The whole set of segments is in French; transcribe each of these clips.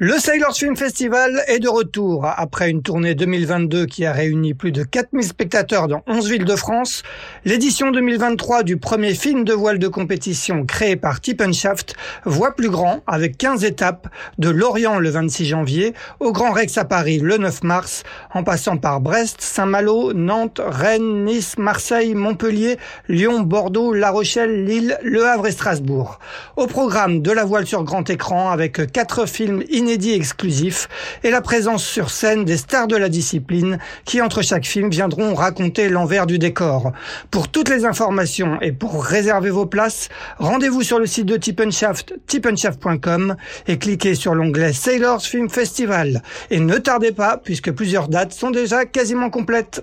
Le Sailors Film Festival est de retour. Après une tournée 2022 qui a réuni plus de 4000 spectateurs dans 11 villes de France, l'édition 2023 du premier film de voile de compétition créé par Shaft voit plus grand avec 15 étapes de Lorient le 26 janvier au Grand Rex à Paris le 9 mars, en passant par Brest, Saint-Malo, Nantes, Rennes, Nice, Marseille, Montpellier, Lyon, Bordeaux, La Rochelle, Lille, Le Havre et Strasbourg. Au programme de la voile sur grand écran avec quatre films inédit exclusif et la présence sur scène des stars de la discipline qui, entre chaque film, viendront raconter l'envers du décor. Pour toutes les informations et pour réserver vos places, rendez-vous sur le site de Tippenshaft, tippenshaft.com et cliquez sur l'onglet Sailors Film Festival. Et ne tardez pas, puisque plusieurs dates sont déjà quasiment complètes.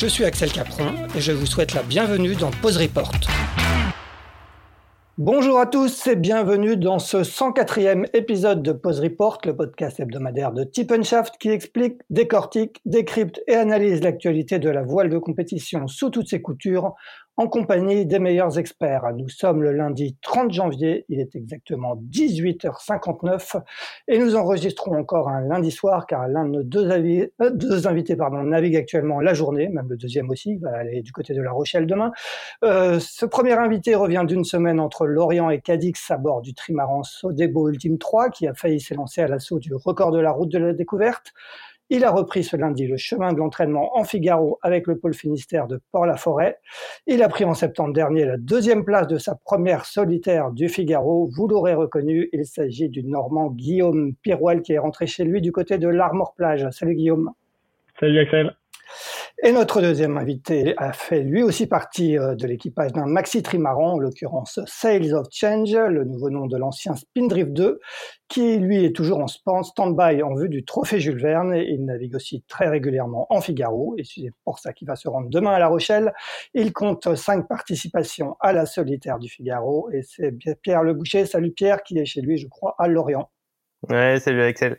Je suis Axel Capron et je vous souhaite la bienvenue dans Pause Report. Bonjour à tous et bienvenue dans ce 104e épisode de Pause Report, le podcast hebdomadaire de Tippenshaft qui explique, décortique, décrypte et analyse l'actualité de la voile de compétition sous toutes ses coutures en compagnie des meilleurs experts. Nous sommes le lundi 30 janvier, il est exactement 18h59 et nous enregistrons encore un lundi soir car l'un de nos deux, euh, deux invités pardon, navigue actuellement la journée, même le deuxième aussi, va aller du côté de La Rochelle demain. Euh, ce premier invité revient d'une semaine entre Lorient et Cadix à bord du trimaran Sodebo Ultime 3 qui a failli s'élancer à l'assaut du record de la route de la découverte. Il a repris ce lundi le chemin de l'entraînement en Figaro avec le pôle Finistère de Port-la-Forêt. Il a pris en septembre dernier la deuxième place de sa première solitaire du Figaro. Vous l'aurez reconnu, il s'agit du Normand Guillaume Pirouel qui est rentré chez lui du côté de l'Armor Plage. Salut Guillaume. Salut Axel. Et notre deuxième invité a fait lui aussi partie euh, de l'équipage d'un maxi trimaran, en l'occurrence Sales of Change, le nouveau nom de l'ancien Spindrift 2, qui lui est toujours en stand-by en vue du trophée Jules Verne. Il navigue aussi très régulièrement en Figaro, et c'est pour ça qu'il va se rendre demain à La Rochelle. Il compte cinq participations à la solitaire du Figaro, et c'est Pierre Le Boucher. Salut Pierre, qui est chez lui, je crois, à Lorient. Ouais, salut Axel.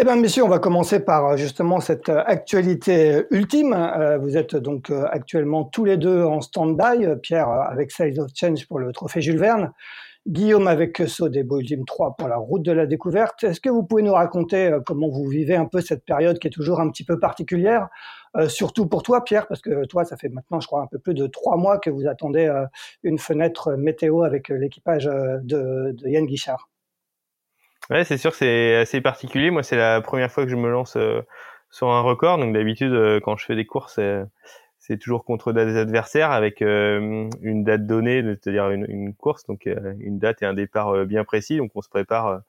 Eh bien, messieurs, on va commencer par euh, justement cette euh, actualité euh, ultime. Vous êtes donc actuellement tous les deux en stand-by. Pierre avec Size of Change pour le trophée Jules Verne. Guillaume avec Sodebo Ultime 3 pour la route de la découverte. Est-ce que vous pouvez nous raconter comment vous vivez un peu cette période qui est toujours un petit peu particulière, surtout pour toi, Pierre, parce que toi, ça fait maintenant, je crois, un peu plus de trois mois que vous attendez une fenêtre météo avec l'équipage de Yann Guichard? Ouais, c'est sûr c'est assez particulier. Moi, c'est la première fois que je me lance euh, sur un record. Donc d'habitude, euh, quand je fais des courses, c'est toujours contre des adversaires avec euh, une date donnée, c'est-à-dire une, une, course, donc une date et un départ bien précis. Donc on se prépare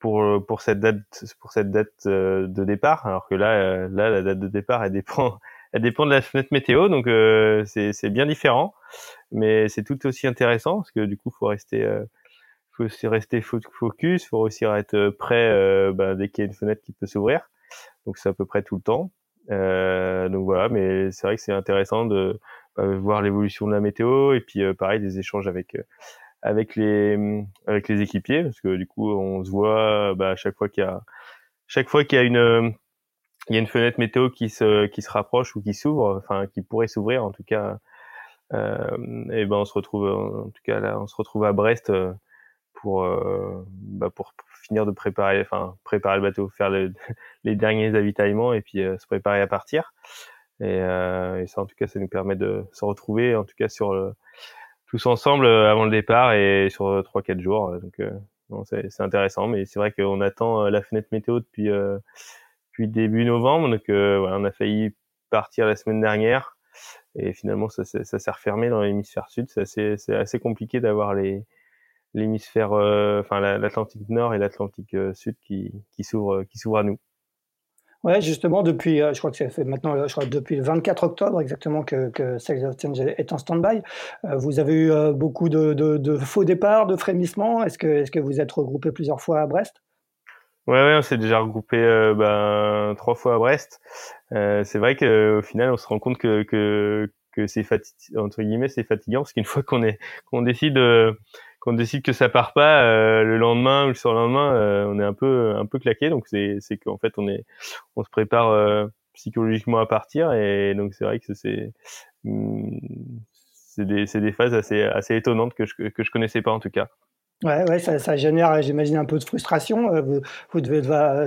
pour pour cette date pour cette date de départ. Alors que là, là, la date de départ, elle dépend elle dépend de la fenêtre météo, donc c'est bien différent, mais c'est tout aussi intéressant parce que du coup, faut rester faut aussi rester focus, faut aussi être euh, prêt euh, bah, dès qu'il y a une fenêtre qui peut s'ouvrir. Donc c'est à peu près tout le temps. Euh, donc voilà, mais c'est vrai que c'est intéressant de bah, voir l'évolution de la météo et puis euh, pareil des échanges avec avec les avec les équipiers parce que du coup on se voit bah, à chaque fois qu'il y a chaque fois qu'il y a une il y a une fenêtre météo qui se qui se rapproche ou qui s'ouvre, enfin qui pourrait s'ouvrir en tout cas. Euh, et ben on se retrouve en tout cas là on se retrouve à Brest pour euh, bah pour finir de préparer, enfin préparer le bateau, faire les derniers avitaillements et puis euh, se préparer à partir. Et, euh, et, ça, en tout cas, ça nous permet de se retrouver, en tout cas sur le, tous ensemble avant le départ et sur trois quatre jours. Donc c'est intéressant, mais c'est vrai qu'on attend la fenêtre météo depuis depuis début novembre. Donc voilà, on a failli partir la semaine dernière et finalement ça, ça s'est refermé dans l'hémisphère sud. C'est assez, assez compliqué d'avoir les l'hémisphère, euh, enfin l'Atlantique Nord et l'Atlantique euh, Sud qui, qui s'ouvrent qui s'ouvrent à nous. Ouais, justement, depuis, je crois que ça fait maintenant, je crois depuis le 24 octobre exactement que, que Sales of Change est en stand-by. vous avez eu beaucoup de, de, de, faux départs, de frémissements. Est-ce que, est-ce que vous êtes regroupé plusieurs fois à Brest? Ouais, ouais, on s'est déjà regroupé euh, ben, trois fois à Brest. Euh, c'est vrai qu'au final, on se rend compte que que, que c'est fatigant, entre guillemets, c'est fatigant parce qu'une fois qu'on est qu'on décide euh, qu'on décide que ça part pas euh, le lendemain ou le surlendemain, euh, on est un peu un peu claqué. Donc c'est c'est qu'en fait on est on se prépare psychologiquement à partir et donc c'est vrai que c'est c'est des c'est des phases assez assez étonnantes que je que je connaissais pas en tout cas. Ouais, ouais, ça, ça génère, j'imagine, un peu de frustration. Vous, vous devez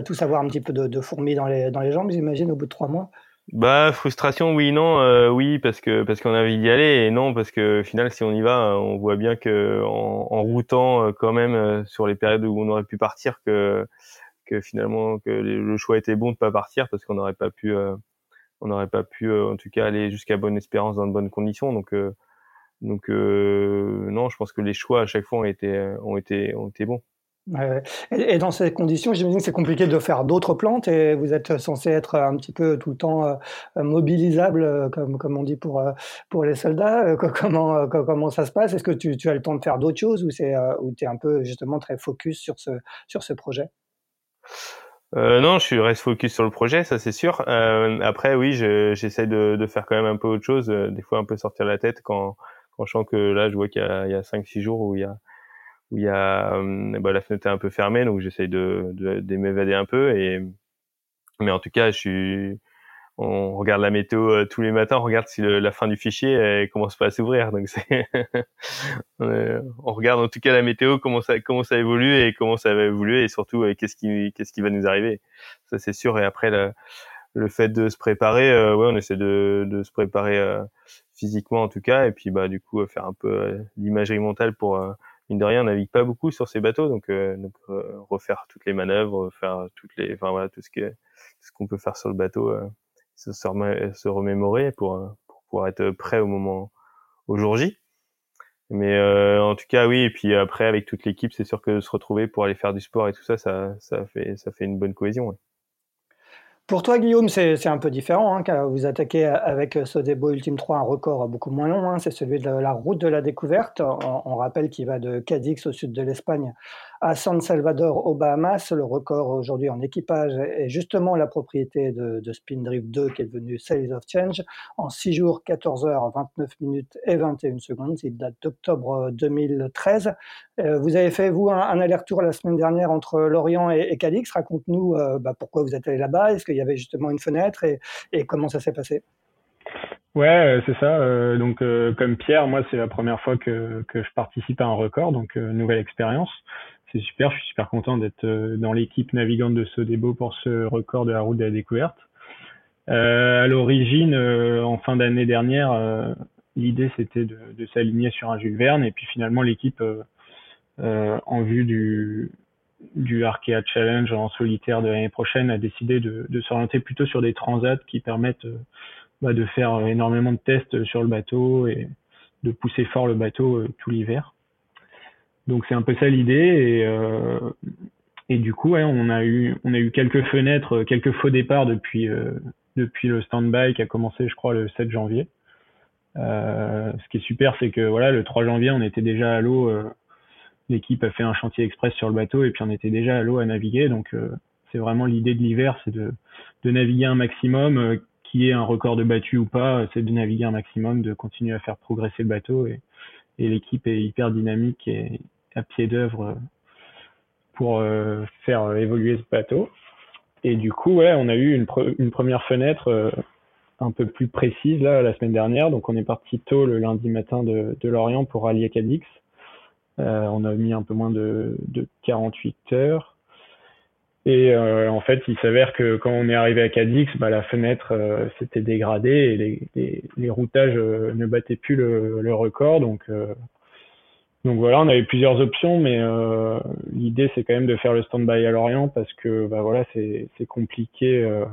tous avoir un petit peu de, de fourmis dans les, dans les jambes, j'imagine, au bout de trois mois. Bah frustration oui non euh, oui parce que parce qu'on a envie d'y aller et non parce que au final si on y va on voit bien que en, en routant euh, quand même euh, sur les périodes où on aurait pu partir que que finalement que le choix était bon de pas partir parce qu'on n'aurait pas pu on n'aurait pas pu en tout cas aller jusqu'à bonne espérance dans de bonnes conditions. Donc donc non je pense que les choix à chaque fois ont été ont été ont été bons et, dans ces conditions, j'imagine que c'est compliqué de faire d'autres plantes et vous êtes censé être un petit peu tout le temps euh, mobilisable, euh, comme, comme on dit pour, euh, pour les soldats. Comment, comment ça se passe? Est-ce que tu, as le temps de faire d'autres choses ou tu es un peu justement très focus sur ce, sur ce projet? Non, je reste focus sur le projet, ça c'est sûr. Après, oui, j'essaie de, faire quand même un peu autre chose, des fois un peu sortir la tête quand, quand je sens que là, je vois qu'il y a, a 5-6 jours où il y a, où il y a euh, bah, la fenêtre est un peu fermée donc j'essaye de, de, de m'évader un peu et mais en tout cas je suis on regarde la météo euh, tous les matins on regarde si la fin du fichier elle commence pas à s'ouvrir donc c'est on regarde en tout cas la météo comment ça comment ça évolue et comment ça va évoluer et surtout euh, qu'est-ce qui qu'est-ce qui va nous arriver. Ça c'est sûr. Et après le, le fait de se préparer ouais on essaie de, de se préparer physiquement en tout cas. Et puis bah du coup faire un peu l'imagerie mentale pour mine de rien, on navigue pas beaucoup sur ces bateaux, donc, euh, euh, refaire toutes les manœuvres, faire toutes les, enfin voilà, tout ce que ce qu'on peut faire sur le bateau, euh, se, remémorer pour, pour pouvoir être prêt au moment au jour J. Mais en tout cas, oui. Et puis après, avec toute l'équipe, c'est sûr que se retrouver pour aller faire du sport et tout ça, ça, ça fait, ça fait une bonne cohésion. Pour toi, Guillaume, c'est un peu différent, hein, car vous attaquez avec Sodebo Ultime 3 un record beaucoup moins long, hein, c'est celui de la route de la découverte. On, rappelle qu'il va de Cadix au sud de l'Espagne à San Salvador aux Bahamas. Le record aujourd'hui en équipage est justement la propriété de, de Spindrift 2 qui est devenu Sales of Change en 6 jours, 14 heures, 29 minutes et 21 secondes. Il date d'octobre 2013. Euh, vous avez fait, vous, un, aller-retour la semaine dernière entre Lorient et, Cadix. Raconte-nous euh, bah, pourquoi vous êtes allé là-bas. Est-ce qu'il y avait justement une fenêtre et, et comment ça s'est passé? Ouais, euh, c'est ça. donc, comme Pierre, moi, c'est la première fois que, que je participe à un record, donc nouvelle expérience c'est super. Je suis super content d'être euh, dans l'équipe navigante de Sodebo pour ce record de la route de la découverte. Euh, à l'origine, euh, en fin d'année dernière, l'idée c'était de, s'aligner sur un Jules Verne et puis finalement l'équipe, en vue du, du Arkea Challenge en solitaire de l'année prochaine, a décidé de, de s'orienter plutôt sur des transats qui permettent bah, de faire énormément de tests sur le bateau et de pousser fort le bateau tout l'hiver. Donc c'est un peu ça l'idée et euh, et du coup ouais, on a eu on a eu quelques fenêtres, quelques faux départs depuis euh, depuis le stand-by qui a commencé je crois le 7 janvier. Euh, ce qui est super c'est que voilà le 3 janvier on était déjà à l'eau euh, l'équipe a fait un chantier express sur le bateau et puis on était déjà à l'eau à naviguer donc euh, c'est vraiment l'idée de l'hiver c'est de de naviguer un maximum qui est un record de battu ou pas c'est de naviguer un maximum de continuer à faire progresser le bateau et et l'équipe est hyper dynamique et, à pied d'œuvre pour euh, faire euh, évoluer ce bateau. Et du coup, ouais, on a eu une, première fenêtre euh, un peu plus précise là la semaine dernière. Donc on est parti tôt le lundi matin de, Lorient pour rallier Cadix. On a mis un peu moins de, de 48 heures. Et en fait, il s'avère que quand on est arrivé à Cadix, bah, la fenêtre s'était dégradée et les routages ne battaient plus le, le record. Donc donc voilà, on avait plusieurs options, mais euh, l'idée c'est quand même de faire le stand-by à Lorient parce que bah voilà, c'est compliqué euh,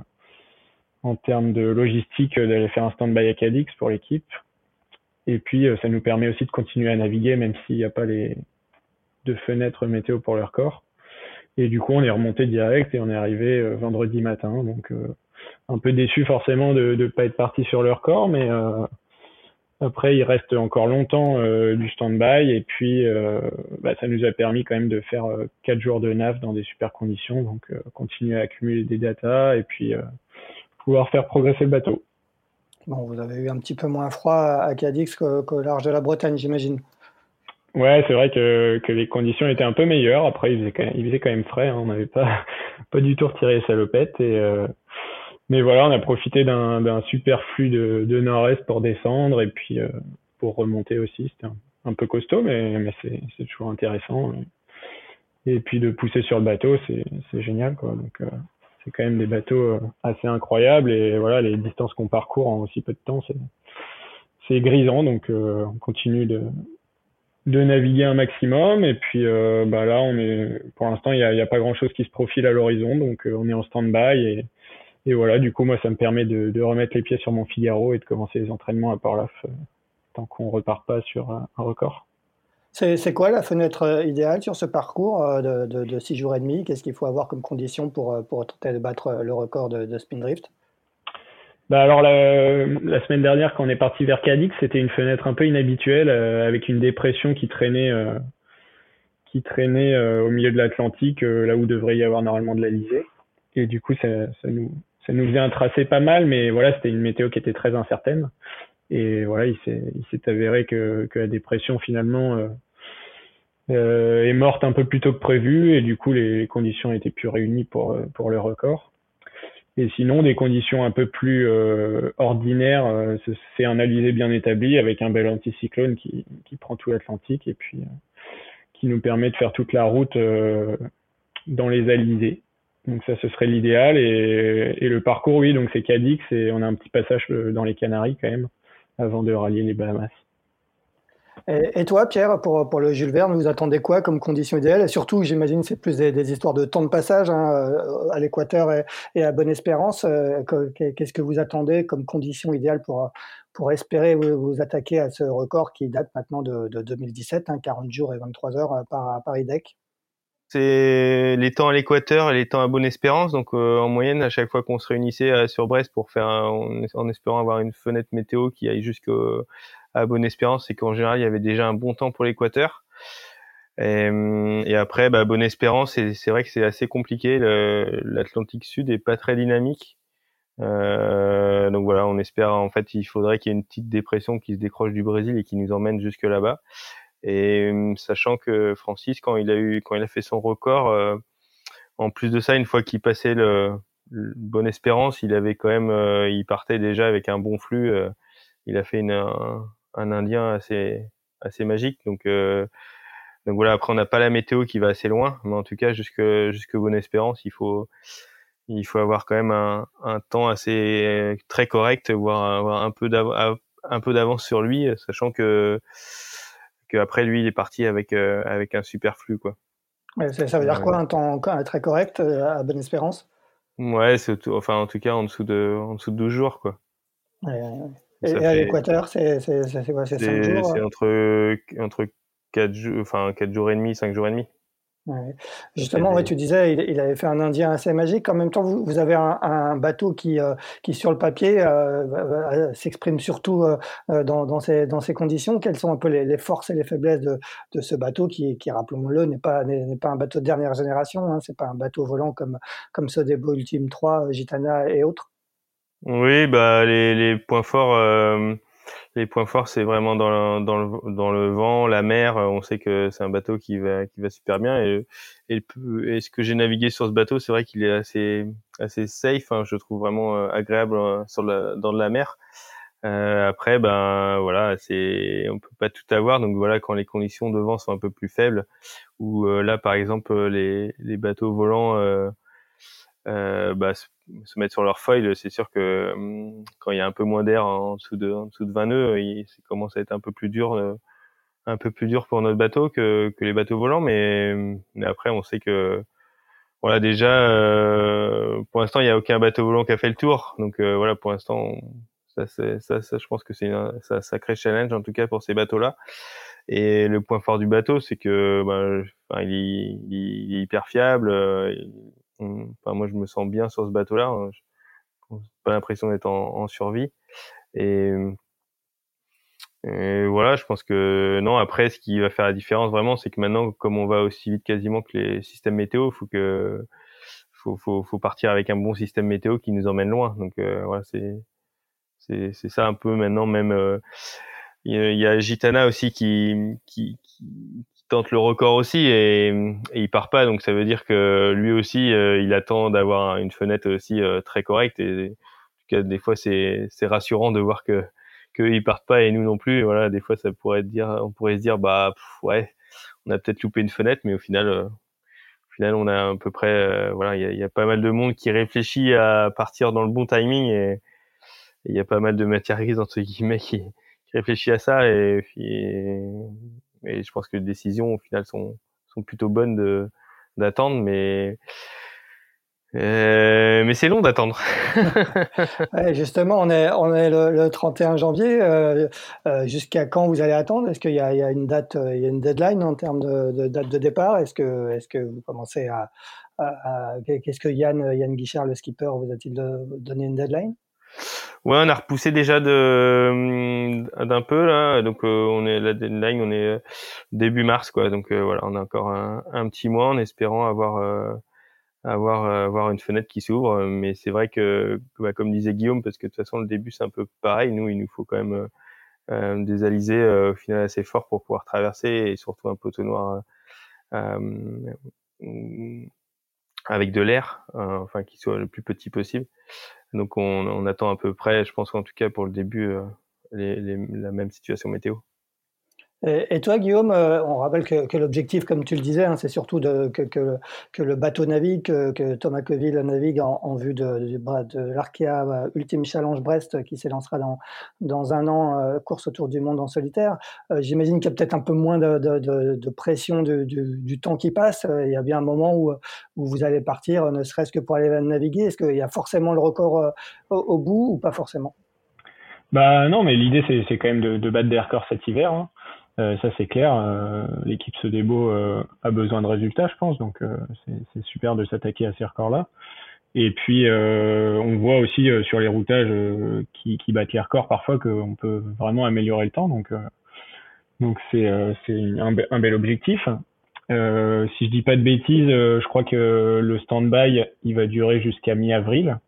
en termes de logistique d'aller faire un stand-by à Cadix pour l'équipe. Et puis euh, ça nous permet aussi de continuer à naviguer même s'il n'y a pas les deux fenêtres météo pour leur corps. Et du coup, on est remonté direct et on est arrivé vendredi matin. Donc, un peu déçu forcément de ne pas être parti sur le record, mais après, il reste encore longtemps euh, du stand-by et puis euh, bah, ça nous a permis quand même de faire euh, quatre jours de nav dans des super conditions, donc continuer à accumuler des datas et puis pouvoir faire progresser le bateau. Bon, vous avez eu un petit peu moins froid à Cadix qu'au large de la Bretagne, j'imagine. Ouais, c'est vrai que, que, les conditions étaient un peu meilleures. Après, il faisait quand même, il faisait quand même frais. Hein. On n'avait pas, pas du tout retiré les salopettes. Et, mais voilà, on a profité d'un super flux de, de nord-est pour descendre et puis euh, pour remonter aussi. C'était un, peu costaud, mais, c'est toujours intéressant. Et puis de pousser sur le bateau, c'est génial. Donc, euh, c'est quand même des bateaux euh, assez incroyables et voilà, les distances qu'on parcourt en aussi peu de temps, c'est grisant. Donc, on continue de, naviguer un maximum. Et puis bah là, on est, pour l'instant, il n'y a, pas grand-chose qui se profile à l'horizon, donc on est en stand-by et et voilà, du coup, moi, ça me permet de, de, remettre les pieds sur mon Figaro et de commencer les entraînements à Port-Laf euh, tant qu'on repart pas sur un, record. C'est quoi la fenêtre euh, idéale sur ce parcours euh, de, de, de 6 jours et demi? Qu'est-ce qu'il faut avoir comme condition pour, pour tenter de battre le record de, de Spindrift bah alors la, la, semaine dernière quand on est parti vers Cadix, c'était une fenêtre un peu inhabituelle avec une dépression qui traînait qui traînait au milieu de l'Atlantique, là où devrait y avoir normalement de l'Alizé. Et du coup, ça, ça, nous, ça nous faisait un tracé pas mal, mais voilà, c'était une météo qui était très incertaine. Et voilà, il s'est, avéré que, la dépression finalement euh, euh, est morte un peu plus tôt que prévu, et du coup les conditions étaient plus réunies pour pour le record. Et sinon, des conditions un peu plus euh, ordinaires, euh, c'est un alizé bien établi avec un bel anticyclone qui, qui prend tout l'Atlantique et puis euh, qui nous permet de faire toute la route dans les alizés. Donc ça, ce serait l'idéal. Et, le parcours, oui, donc c'est Cadix et on a un petit passage euh, dans les Canaries quand même avant de rallier les Bahamas. Et, toi, Pierre, pour, le Jules Verne, vous attendez quoi comme condition idéale? Et surtout, j'imagine, c'est plus des, histoires de temps de passage hein, euh, à l'équateur et, à Bonne-Espérance. Euh, qu'est-ce que vous attendez comme condition idéale pour, espérer vous, attaquer à ce record qui date maintenant de, de 2017, hein, 40 jours et 23 heures par, par IDEC? C'est les temps à l'équateur et les temps à Bonne-Espérance. Donc euh, en moyenne, à chaque fois qu'on se réunissait euh, sur Brest pour faire, en, espérant avoir une fenêtre météo qui aille jusqu'à Bonne-Espérance, c'est qu'en général il y avait déjà un bon temps pour l'équateur. Et, euh, et, après, bah, Bonne-Espérance, c'est vrai que c'est assez compliqué. L'Atlantique Sud est pas très dynamique. Euh, donc voilà, on espère en fait il faudrait qu'il y ait une petite dépression qui se décroche du Brésil et qui nous emmène jusque là-bas. Et euh, sachant que Francis, quand il a eu, quand il a fait son record, euh, en plus de ça, une fois qu'il passait le, Bonne Espérance, il avait quand même, euh, il partait déjà avec un bon flux. il a fait une, un, un, Indien assez, assez magique. Donc, donc voilà. Après, on n'a pas la météo qui va assez loin, mais en tout cas, jusque, jusque Bonne Espérance, il faut, il faut avoir quand même un, un temps assez très correct, voire avoir un peu d'avance sur lui, sachant que après lui il est parti avec euh, avec un super flux quoi. ça, veut dire quoi un temps très correct euh, à Bonne Espérance? Ouais, c'est enfin en tout cas en dessous de en dessous de 12 jours quoi. Et, à l'équateur, c'est quoi C'est 5 jours C'est entre entre 4 jours enfin 4 jours et demi, 5 jours et demi. Ouais. Justement, ouais, tu disais, il, il, avait fait un Indien assez magique. En même temps, vous, vous avez un, un, bateau qui, euh, qui, sur le papier, euh, s'exprime surtout euh, dans, dans, ces, dans ces conditions. Quelles sont un peu les, les forces et les faiblesses de, de ce bateau qui, qui rappelons-le, n'est pas, n'est pas un bateau de dernière génération. Hein, c'est pas un bateau volant comme, comme ceux des Ultime 3, Gitana et autres? Oui, bah, les, les points forts les points forts, c'est vraiment dans le, dans, le, dans le vent, la mer. On sait que c'est un bateau qui va, qui va super bien. Et, et, ce que j'ai navigué sur ce bateau, c'est vrai qu'il est assez, assez safe. Hein, je trouve vraiment euh, agréable euh, sur la, dans la mer. Euh, après, ben voilà, c'est on peut pas tout avoir. Donc voilà, quand les conditions de vent sont un peu plus faibles, ou euh, là par exemple les, les bateaux volants euh, bah, se mettre sur leur foil, c'est sûr que hum, quand il y a un peu moins d'air en dessous de, en dessous de 20 nœuds, ça commence à être un peu plus dur, euh, un peu plus dur pour notre bateau que, que les bateaux volants. Mais, mais après, on sait que voilà déjà, euh, pour l'instant, il n'y a aucun bateau volant qui a fait le tour. Donc euh, voilà, pour l'instant, ça, ça, ça, je pense que c'est un, sacré challenge en tout cas pour ces bateaux-là. Et le point fort du bateau, c'est que bah, il, il, est, hyper fiable. Moi, je me sens bien sur ce bateau-là. Hein. Pas l'impression d'être en, survie. Et, voilà, je pense que non. Après, ce qui va faire la différence vraiment, c'est que maintenant, comme on va aussi vite quasiment que les systèmes météo, faut que faut, faut, partir avec un bon système météo qui nous emmène loin. Donc euh, voilà, c'est c'est ça un peu maintenant même. Euh, il y a Gitana aussi qui, tente le record aussi et, et, il part pas. Donc ça veut dire que lui aussi euh, il attend d'avoir une fenêtre aussi très correcte. Et des fois c'est rassurant de voir que qu'ils partent pas et nous non plus. Voilà des fois ça pourrait dire on pourrait se dire bah ouais on a peut-être loupé une fenêtre mais au final au final, on a à peu près, euh, voilà, il y a, pas mal de monde qui réfléchit à partir dans le bon timing et il y a pas mal de matière grise entre guillemets qui, qui réfléchit à ça. Et, et, je pense que les décisions au final sont, sont plutôt bonnes de d'attendre, mais euh, mais c'est long d'attendre. justement, on est, on est le, 31 janvier. Euh, euh, Jusqu'à quand vous allez attendre? Est-ce qu'il y, y, a une date, il y a une deadline en termes de, de date de départ? Est-ce que, est que vous commencez à, à, qu'est-ce que Yann, Yann Guichard, le skipper, vous a-t-il donné une deadline? Ouais, on a repoussé déjà de d'un peu là, donc euh, on est la deadline, on est début mars quoi, donc voilà, on a encore un, petit mois en espérant avoir avoir euh, avoir une fenêtre qui s'ouvre. Euh, mais c'est vrai que, bah, comme disait Guillaume, parce que de toute façon le début c'est un peu pareil. Nous, il nous faut quand même euh, euh des alizés au final assez forts pour pouvoir traverser et surtout un poteau noir avec de l'air, enfin qui soit le plus petit possible. Donc on, on, attend à peu près, je pense qu'en tout cas pour le début, les, les, la même situation météo. Et, toi, Guillaume, euh, on rappelle que, l'objectif, comme tu le disais, hein, c'est surtout que, le bateau navigue, que, Thomas Coville navigue en, vue de, de, de l'Arkea euh, Ultime Challenge Brest qui s'élancera dans, dans un an, euh, course autour du monde en solitaire. J'imagine qu'il y a peut-être un peu moins de, de pression du, du, temps qui passe. Il y a bien un moment où, où vous allez partir, ne serait-ce que pour aller naviguer. Est-ce qu'il y a forcément le record au, bout ou pas forcément? Bah non, mais l'idée c'est quand même de, battre des records cet hiver. Hein. Euh, ça c'est clair. Euh, l'équipe Sodebo euh, a besoin de résultats, je pense, donc c'est super de s'attaquer à ces records-là. Et puis on voit aussi sur les routages qui, qui, battent les records parfois qu'on peut vraiment améliorer le temps. Donc donc c'est un, un, bel objectif. Euh, si je dis pas de bêtises, je crois que le stand-by il va durer jusqu'à mi-avril.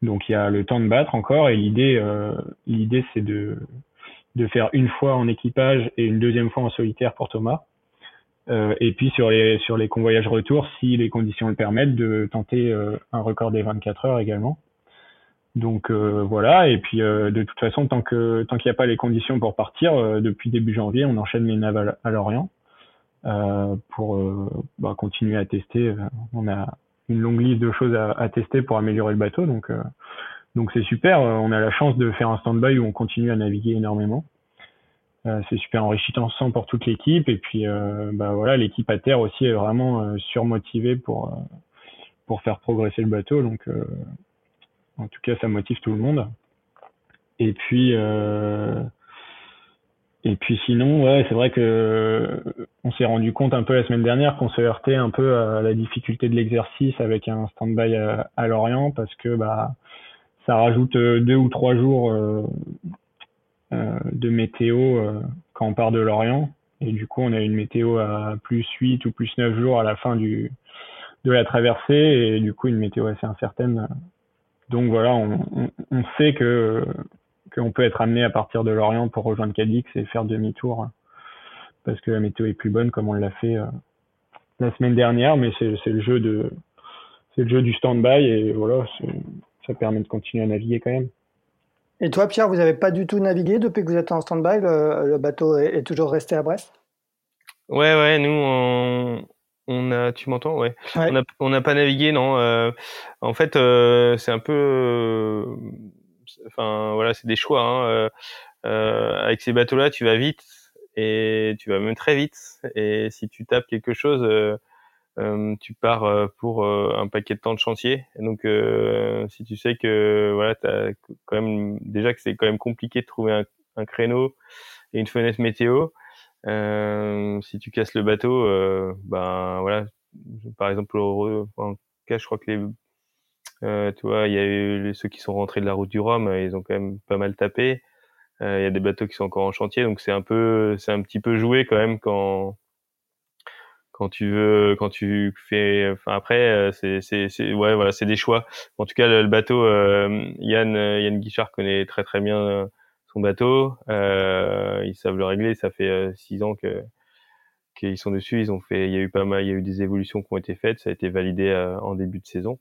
Donc il y a le temps de battre encore et l'idée l'idée c'est de de faire une fois en équipage et une deuxième fois en solitaire pour Thomas. Euh, et puis sur les sur les convoyages retour, si les conditions le permettent, de tenter euh, un record des 24 heures également. Donc euh, voilà. Et puis de toute façon, tant que tant qu'il n'y a pas les conditions pour partir, depuis début janvier, on enchaîne les navals à Lorient pour bah, continuer à tester. On a une longue liste de choses à, à tester pour améliorer le bateau. Donc donc c'est super, euh, on a la chance de faire un stand-by où on continue à naviguer énormément. Euh, c'est super enrichissant pour toute l'équipe. Et puis euh, bah voilà l'équipe à terre aussi est vraiment surmotivée pour faire progresser le bateau. Donc en tout cas ça motive tout le monde. Et puis et puis sinon ouais c'est vrai que on s'est rendu compte un peu la semaine dernière qu'on se heurtait un peu à la difficulté de l'exercice avec un stand-by à, à Lorient parce que bah ça rajoute euh, deux ou trois jours euh, euh, de météo quand on part de Lorient. Et du coup, on a une météo à plus 8 ou plus 9 jours à la fin du, de la traversée et du coup, une météo assez incertaine. Donc voilà, on, on, sait que qu'on peut être amené à partir de Lorient pour rejoindre Cadix et faire demi-tour parce que la météo est plus bonne comme on l'a fait la semaine dernière, mais c'est le jeu de c'est le jeu du stand-by et voilà, ça permet de continuer à naviguer quand même. Et toi, Pierre, vous n'avez pas du tout navigué depuis que vous êtes en stand-by le, bateau est, toujours resté à Brest? Ouais, ouais, nous, on, a, tu m'entends? Ouais. On n'a pas navigué, non. Euh, en fait, euh, c'est un peu, euh, enfin voilà, c'est des choix. Hein, avec ces bateaux-là, tu vas vite et tu vas même très vite. Et si tu tapes quelque chose, euh, tu pars euh, pour euh, un paquet de temps de chantier. donc, si tu sais que voilà, as quand même déjà que c'est quand même compliqué de trouver un, un, créneau et une fenêtre météo, si tu casses le bateau, ben voilà. Par exemple, en cas, je crois que les, tu vois, il y a eu ceux qui sont rentrés de la route du Rhum, ils ont quand même pas mal tapé. Il y a des bateaux qui sont encore en chantier, donc c'est un peu, c'est un petit peu joué quand même quand quand tu veux, quand tu fais, enfin après, euh, c'est, c'est, ouais, voilà, c'est des choix. En tout cas, le, bateau, euh, Yann, euh, Yann Guichard connaît très très bien son bateau. Euh, ils savent le régler. Ça fait six ans que qu'ils sont dessus. Ils ont fait, il y a eu pas mal, il y a eu des évolutions qui ont été faites. Ça a été validé en début de saison.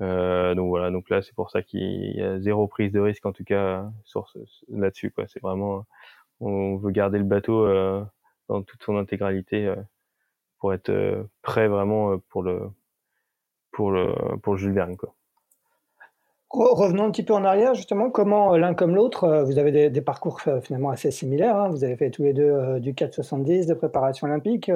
Euh, donc voilà, donc là c'est pour ça qu'il y a zéro prise de risque en tout cas sur là-dessus quoi. C'est vraiment, on veut garder le bateau dans toute son intégralité pour être euh, prêt vraiment euh, pour le pour le pour le Jules Verne. Revenons un petit peu en arrière, justement, comment euh, l'un comme l'autre, vous avez des, parcours finalement assez similaires. Hein. Vous avez fait tous les deux du 470 de préparation olympique,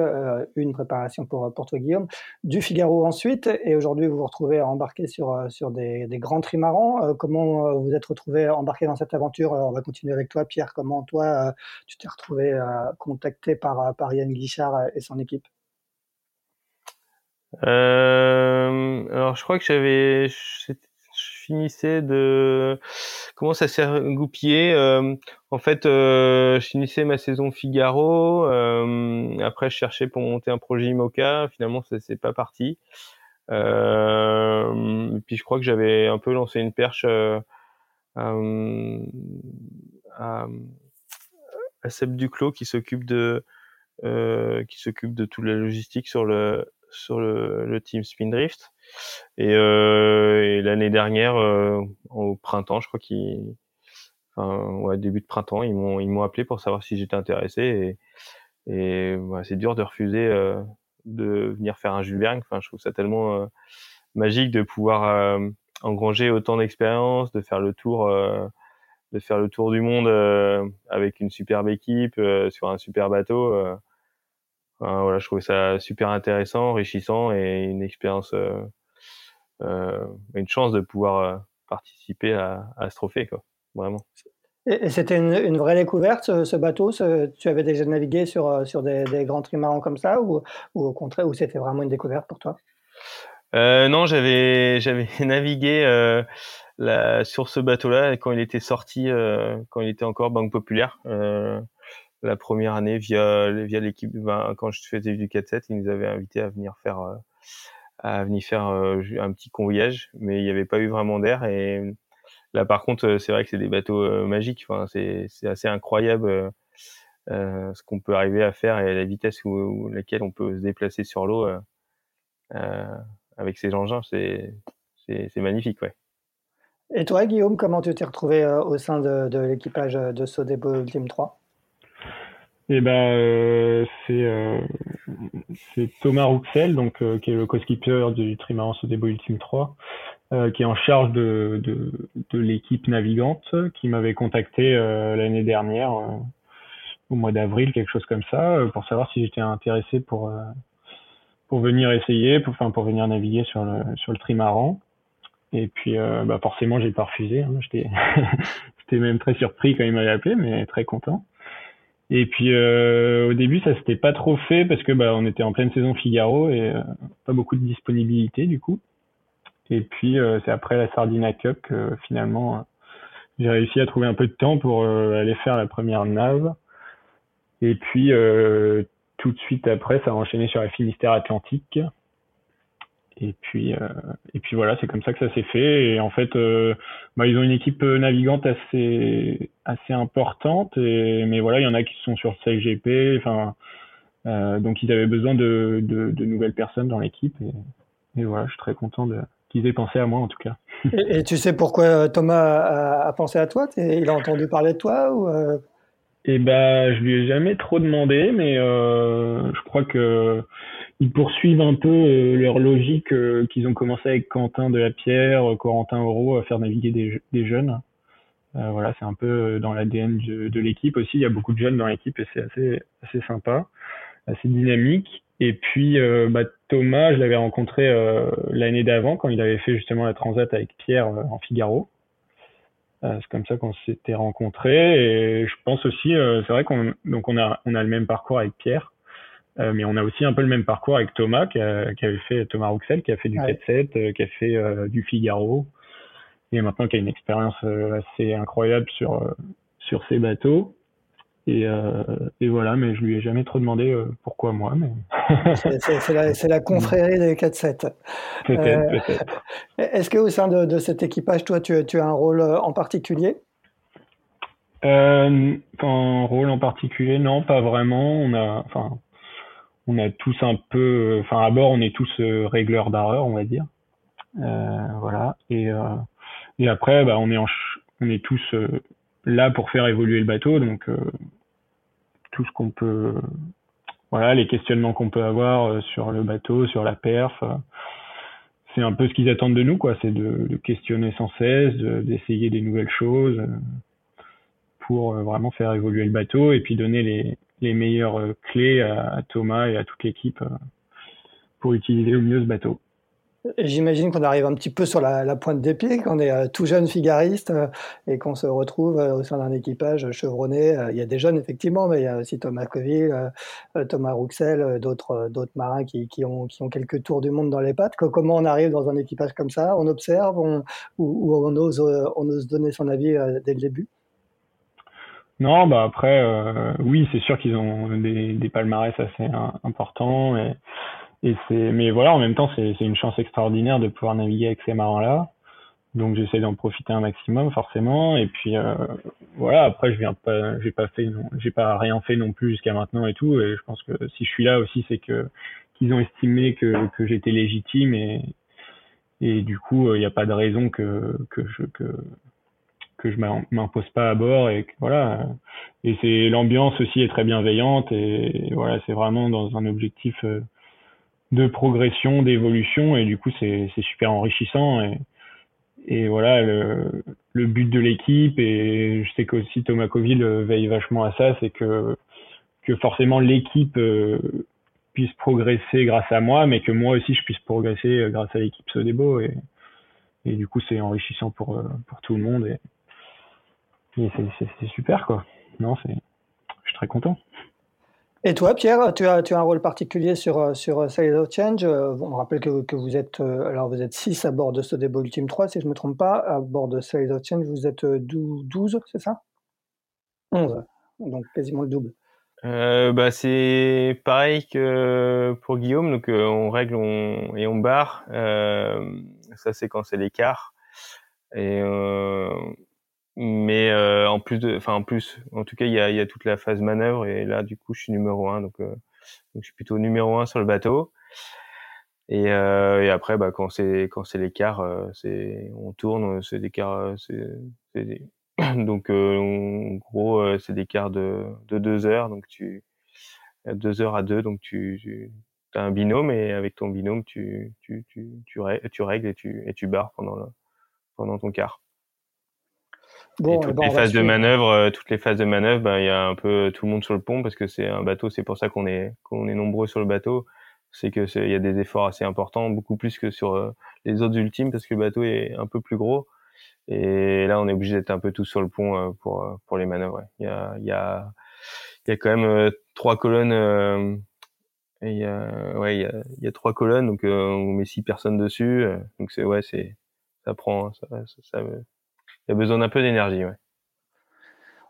une préparation pour, pour toi Guillaume, du Figaro ensuite, et aujourd'hui vous vous retrouvez embarqué sur, sur des, des grands trimarans. comment vous êtes retrouvé embarqué dans cette aventure? On va continuer avec toi, Pierre. Comment toi, tu t'es retrouvé contacté par, par Yann Guichard et son équipe? Euh, alors je crois que j'avais, je, finissais de, comment ça s'est goupillé euh, En fait, euh, je finissais ma saison Figaro. Euh, après, je cherchais pour monter un projet IMOCA. Finalement, ça c'est pas parti. Euh, puis je crois que j'avais un peu lancé une perche euh, à, à, à Seb Duclos qui s'occupe de qui s'occupe de toute la logistique sur le sur le, team Spindrift. Et, euh, et l'année dernière, euh, au printemps, je crois qu'ils, enfin, ouais, début de printemps, ils m'ont ils m'ont appelé pour savoir si j'étais intéressé. Et, c'est dur de refuser euh, de venir faire un Jules Verne. Enfin, je trouve ça tellement magique de pouvoir engranger autant d'expérience, de faire le tour de faire le tour du monde avec une superbe équipe sur un super bateau voilà, je trouvais ça super intéressant, enrichissant et une expérience, euh, euh, une chance de pouvoir euh, participer à, à, ce trophée, quoi, vraiment. Et, c'était une, une, vraie découverte, ce, bateau? Tu avais déjà navigué sur, sur des, des grands trimarans comme ça ou, ou au contraire, ou c'était vraiment une découverte pour toi? Euh, Non, j'avais j'avais navigué euh, la, sur ce bateau-là quand il était sorti, euh, quand il était encore Banque Populaire. Euh, la première année via via l'équipe. Ben, quand je faisais du 4-7, ils nous avaient invités à venir faire euh, à venir faire euh, un petit convoyage, mais il n'y avait pas eu vraiment d'air. Et là, par contre, euh, c'est vrai que c'est des bateaux magiques. Enfin, c'est assez incroyable euh, ce qu'on peut arriver à faire et la vitesse où, laquelle on peut se déplacer sur l'eau euh, avec ces engins. C'est c'est magnifique, ouais. Et toi, Guillaume, comment tu t'es retrouvé au sein de, de l'équipage de Sodebo Ultime 3 eh ben, euh, c'est euh, c'est Thomas Rouxel, donc euh, qui est le co-skipper du Trimaran Sodebo Ultime 3, qui est en charge de, l'équipe navigante, qui m'avait contacté l'année dernière, au mois d'avril, quelque chose comme ça, pour savoir si j'étais intéressé pour pour venir essayer, pour pour venir naviguer sur le sur le trimaran. Et puis, bah forcément, j'ai pas refusé. Hein, j'étais même très surpris quand il m'avait appelé, mais très content. Et puis euh, au début, ça s'était pas trop fait parce que bah, on était en pleine saison Figaro et euh, pas beaucoup de disponibilité du coup. Et puis euh, c'est après la Sardina Cup que finalement j'ai réussi à trouver un peu de temps pour aller faire la première nave. Et puis tout de suite après, ça a enchaîné sur la Finistère Atlantique et puis, euh, et puis voilà, c'est comme ça que ça s'est fait. Et en fait, euh, bah, ils ont une équipe navigante assez, assez importante. Et, mais voilà, il y en a qui sont sur CGP. Enfin, euh, donc ils avaient besoin de, de, de nouvelles personnes dans l'équipe. Et, et, voilà, je suis très content de, qu'ils aient pensé à moi en tout cas. Et, et tu sais pourquoi Thomas a, a pensé à toi? Il a entendu parler de toi ou euh... Eh ben, je lui ai jamais trop demandé, mais euh, je crois que ils poursuivent un peu euh, leur logique euh, qu'ils ont commencé avec Quentin de la Pierre, euh, Corentin Euro à faire naviguer des, jeunes. voilà, c'est un peu dans l'ADN de, l'équipe aussi. Il y a beaucoup de jeunes dans l'équipe et c'est assez assez sympa, assez dynamique. Et puis bah, Thomas, je l'avais rencontré l'année d'avant quand il avait fait justement la transat avec Pierre en Figaro. c'est comme ça qu'on s'était rencontrés et je pense aussi, c'est vrai qu'on donc on a on a le même parcours avec Pierre. Mais on a aussi un peu le même parcours avec Thomas, qui, avait fait Thomas Rouxel, qui a fait du 4-7, qui a fait du Figaro, et maintenant qui a une expérience assez incroyable sur sur ces bateaux. Et, euh, et, voilà, mais je lui ai jamais trop demandé euh, pourquoi moi. Mais... c'est la, la, confrérie des 4-7. Peut-être, euh, peut-être. Est-ce qu'au sein de, de, cet équipage, toi, tu, tu, as un rôle en particulier? Euh, Un rôle en particulier, non, pas vraiment. On a, enfin, on a tous un peu, enfin, à bord, on est tous régleurs d'erreur, on va dire. voilà. Et, et après, bah, on est, en, on est tous là pour faire évoluer le bateau. Donc euh, tout ce qu'on peut, voilà, les questionnements qu'on peut avoir euh, sur le bateau, sur la perf, euh, c'est un peu ce qu'ils attendent de nous, quoi. C'est de, de, questionner sans cesse, d'essayer des nouvelles choses pour vraiment faire évoluer le bateau et puis donner les, les meilleures clés à, Thomas et à toute l'équipe pour utiliser au mieux ce bateau. J'imagine qu'on arrive un petit peu sur la, pointe des pieds, qu'on est euh, tout jeune figariste euh, et qu'on se retrouve euh, au sein d'un équipage chevronné. il y a des jeunes effectivement, mais il y a aussi Thomas Coville, Thomas Rouxel, d'autres marins qui, ont, quelques tours du monde dans les pattes. Comment on arrive dans un équipage comme ça? On observe ou, on ose donner son avis dès le début? Non, bah après, oui, c'est sûr qu'ils ont des, des palmarès assez importants et et c'est, mais voilà, en même temps, c'est, c'est une chance extraordinaire de pouvoir naviguer avec ces marins-là. Donc j'essaie d'en profiter un maximum forcément. Et puis euh, voilà, après je viens pas, j'ai pas fait, j'ai pas rien fait non plus jusqu'à maintenant et tout. Et je pense que si je suis là aussi, c'est que qu'ils ont estimé que que j'étais légitime et et du coup il n'y a pas de raison que que je que que je m'impose pas à bord et que, voilà et c'est l'ambiance aussi est très bienveillante et voilà c'est vraiment dans un objectif euh, de progression, d'évolution, et du coup, c'est super enrichissant. Et, et voilà, le, le but de l'équipe, et je sais qu'aussi Thomas Coville veille vachement à ça, c'est que, que forcément l'équipe euh, puisse progresser grâce à moi, mais que moi aussi je puisse progresser euh, grâce à l'équipe Sodebo. Et, et du coup, c'est enrichissant pour, euh, pour tout le monde. Et c'est super, quoi. Non, c'est, je suis très content. Et toi, Pierre, tu as, tu as un rôle particulier sur, euh, sur euh, Sail of Change. Euh, on rappelle que, que vous êtes alors vous êtes 6 à bord de ce Sodebo Ultime 3, si je ne me trompe pas. À bord de Sail of Change, vous êtes 12, c'est ça? 11, donc quasiment le double. Euh, bah, c'est pareil que pour Guillaume, donc on règle on, et on barre. Euh, ça c'est quand c'est l'écart. Et euh, mais euh, en plus de enfin en plus en tout cas il y a, y a toute la phase manœuvre et là du coup je suis numéro un donc, euh, donc je suis plutôt numéro un sur le bateau. Et, euh, et après bah quand c'est quand c'est l'écart euh, c'est on tourne c'est des quarts c'est donc en gros c'est quarts de de deux heures donc tu deux heures à deux donc tu, tu as un binôme et avec ton binôme tu tu tu tu, tu règles et tu et tu barres pendant le, pendant ton quart Bon, toutes les phases de manœuvre, euh, toutes les phases de manœuvre, il y a un peu tout le monde sur le pont parce que c'est un bateau. C'est pour ça qu'on est qu'on est nombreux sur le bateau. C'est que il y a des efforts assez importants, beaucoup plus que sur euh, les autres ultimes parce que le bateau est un peu plus gros. Et là, on est obligé d'être un peu tous sur le pont euh, pour pour les manœuvres. Il y a il y a il y a quand même trois colonnes. il y a ouais il y a, y a trois colonnes donc on met six personnes dessus. donc c'est ouais c'est ça prend ça, ça, ça il y a besoin d'un peu d'énergie. Ouais.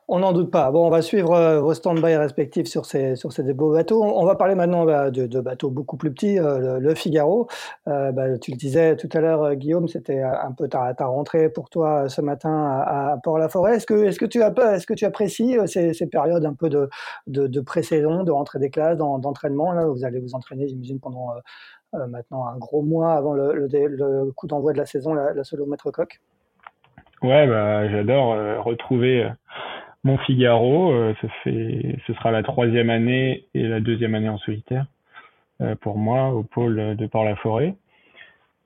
On n'en doute pas. Bon, on va suivre euh, vos stand-by respectifs sur ces, sur ces beaux bateaux. On va parler maintenant bah, de, bateaux beaucoup plus petits, euh, le, Figaro. Euh, bah, tu le disais tout à l'heure, Guillaume, c'était un peu ta, ta rentrée pour toi ce matin à, Port-la-Forêt. Est-ce que, tu est-ce que tu apprécies ces, périodes un peu de, de, de pré-saison, de rentrée des classes, d'entraînement Là, vous allez vous entraîner, j'imagine, pendant maintenant un gros mois avant le, le, coup d'envoi de la saison, la, la solo maître. Ouais, bah, j'adore euh, retrouver euh, mon Figaro. Euh, ça fait, ce sera la troisième année et la deuxième année en solitaire pour moi au pôle de Port-la-Forêt.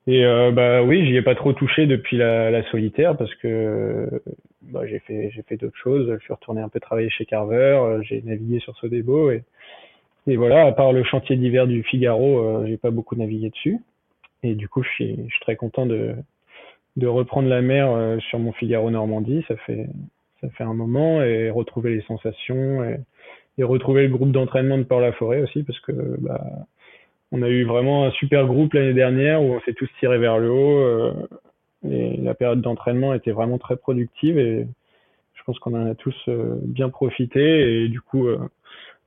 Et bah oui, j'y ai pas trop touché depuis la, la solitaire parce que bah, j'ai fait j'ai fait d'autres choses. Je suis retourné un peu travailler chez Carver. j'ai navigué sur Sodebo et et voilà. À part le chantier d'hiver du Figaro, j'ai pas beaucoup navigué dessus. Et du coup, je suis, je suis très content de de reprendre la mer sur mon Figaro Normandie. Ça fait ça fait un moment et retrouver les sensations et, et retrouver le groupe d'entraînement de Port-la-Forêt aussi parce que bah, on a eu vraiment un super groupe l'année dernière où on s'est tous tirés vers le haut. Euh, et la période d'entraînement était vraiment très productive et je pense qu'on en a tous euh, bien profité. Et du coup, euh,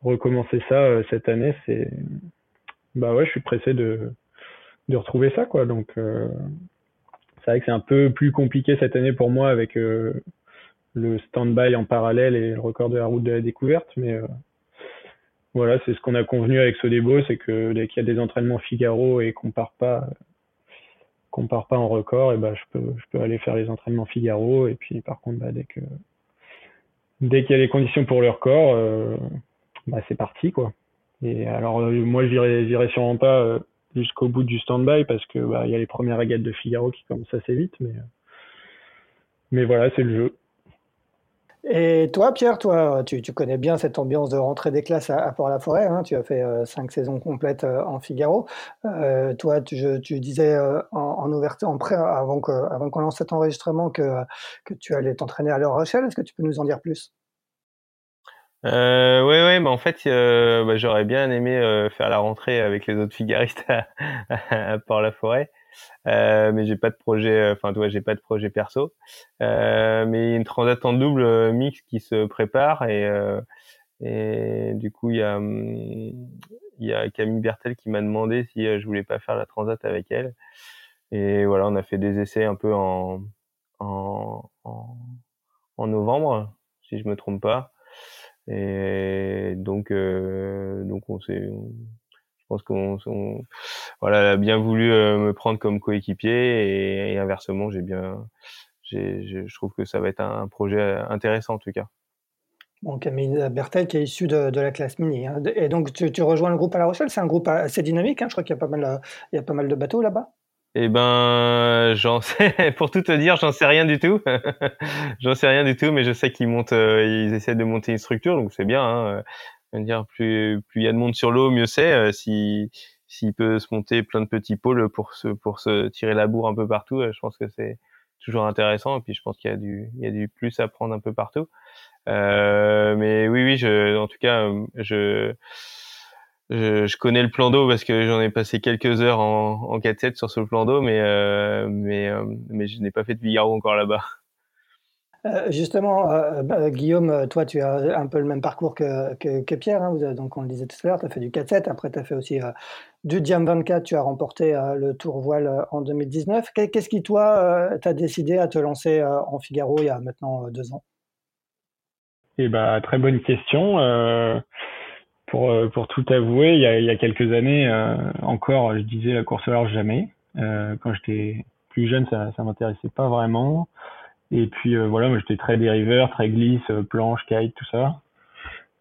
recommencer ça cette année, c'est bah ouais, je suis pressé de de retrouver ça quoi. Donc c'est vrai que c'est un peu plus compliqué cette année pour moi avec le stand-by en parallèle et le record de la route de la découverte, mais voilà, c'est ce qu'on a convenu avec Sodebo, c'est que dès qu'il y a des entraînements Figaro et qu'on part pas, qu'on part pas en record, et ben je peux, aller faire les entraînements Figaro. Et puis par contre, bah, dès que, dès qu'il y a les conditions pour le record, euh, bah, c'est parti quoi. Et alors euh, moi, j'irai, j'irai sûrement pas euh, jusqu'au bout du stand-by parce que bah, y a les premières régates de Figaro qui commencent assez vite, mais, mais voilà, c'est le jeu. Et toi, Pierre, toi, tu, connais bien cette ambiance de rentrée des classes à, Port-la-Forêt. Hein, tu as fait euh, cinq saisons complètes euh, en Figaro. Euh, toi, tu, tu disais en, en, ouverture, en prêt, avant qu'on avant lance cet enregistrement, que, que tu allais t'entraîner à La Rochelle. Est-ce que tu peux nous en dire plus? Euh, ouais, ouais, bah en fait, bah, j'aurais bien aimé faire la rentrée avec les autres figaristes à, à Port-la-Forêt. Euh, mais j'ai pas de projet, euh, enfin, tu vois, j'ai pas de projet perso. Euh, mais une transat en double euh, mix qui se prépare et, euh, et du coup, il y a, il y a Camille Bertel qui m'a demandé si je voulais pas faire la transat avec elle. Et voilà, on a fait des essais un peu en, en, en, en novembre, si je me trompe pas. Et donc, euh, donc on s'est, pense qu'on voilà, a bien voulu euh, me prendre comme coéquipier et, inversement, j'ai bien, je trouve que ça va être un, projet intéressant en tout cas. Bon, Camille Bertel qui est issu de, la classe mini. Hein. Et donc, tu, rejoins le groupe à La Rochelle? C'est un groupe assez dynamique. Hein. Je crois qu'il y y a pas mal de bateaux là-bas. Eh ben, j'en sais, pour tout te dire, j'en sais rien du tout. j'en sais rien du tout, mais je sais qu'ils montent, euh, ils essaient de monter une structure, donc c'est bien. Hein dire plus plus il y a de monde sur l'eau, mieux c'est. Euh, si s'il peut se monter plein de petits pôles pour se pour se tirer la bourre un peu partout, euh, je pense que c'est toujours intéressant. Et puis je pense qu'il y a du il y a du plus à prendre un peu partout. Euh, mais oui oui, je en tout cas je je, je connais le plan d'eau parce que j'en ai passé quelques heures en, en 4-7 sur ce plan d'eau, mais euh, mais mais je n'ai pas fait de Figaro encore là-bas. Euh, justement, euh, bah, Guillaume, toi, tu as un peu le même parcours que, que, Pierre. Hein, donc, on le disait tout à l'heure, tu as fait du 4-7. Après, tu as fait aussi euh, du Diam 24. Tu as remporté le Tour Voile en 2019. Qu'est-ce qui, toi, t'a décidé à te lancer en Figaro il y a maintenant deux ans? Eh bah, très bonne question. Pour, pour tout avouer, il y a, il y a quelques années encore, je disais la course au large jamais. quand j'étais plus jeune, ça ne m'intéressait pas vraiment. Et puis euh, voilà, moi j'étais très dériveur, très glisse, euh, planche, kite, tout ça.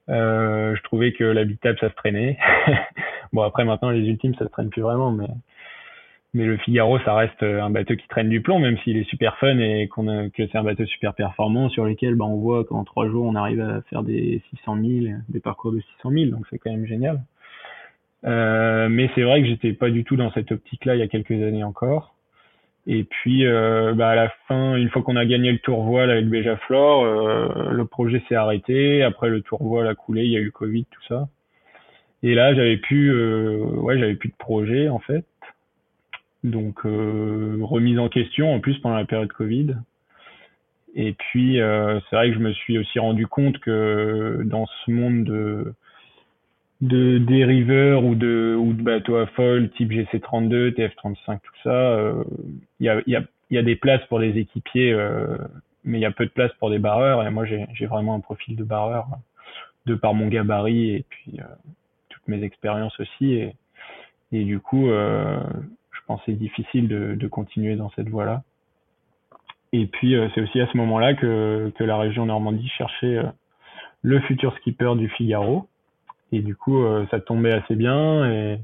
Euh, je trouvais que l'habitable ça se traînait. bon après maintenant les ultimes ça se traîne plus vraiment, mais mais le Figaro ça reste un bateau qui traîne du plomb, même s'il est super fun et qu'on que c'est un bateau super performant sur lequel bah, on voit qu'en trois jours on arrive à faire des 600 000, des parcours de 600 000, donc c'est quand même génial. Euh, mais c'est vrai que j'étais pas du tout dans cette optique-là il y a quelques années encore. Et puis, euh, bah à la fin, une fois qu'on a gagné le tour voile avec Béjaflor, euh, le projet s'est arrêté. Après, le tour voile a coulé, il y a eu le Covid, tout ça. Et là, j'avais plus, euh, ouais, j'avais plus de projet en fait. Donc, euh, remise en question en plus pendant la période Covid. Et puis, euh, c'est vrai que je me suis aussi rendu compte que dans ce monde de de dériveurs ou de ou de bateaux à foil type GC32, TF35, tout ça, euh, il y, a, y, a, y a des places pour les équipiers, euh, mais il y a peu de place pour des barreurs. Et moi, j'ai vraiment un profil de barreur de par mon gabarit et puis euh, toutes mes expériences aussi. Et, et du coup, pensais difficile de, continuer dans cette voie-là. Et puis, c'est aussi à ce moment-là que, la région Normandie cherchait le futur skipper du Figaro. Et du coup, euh, ça tombait assez bien. Et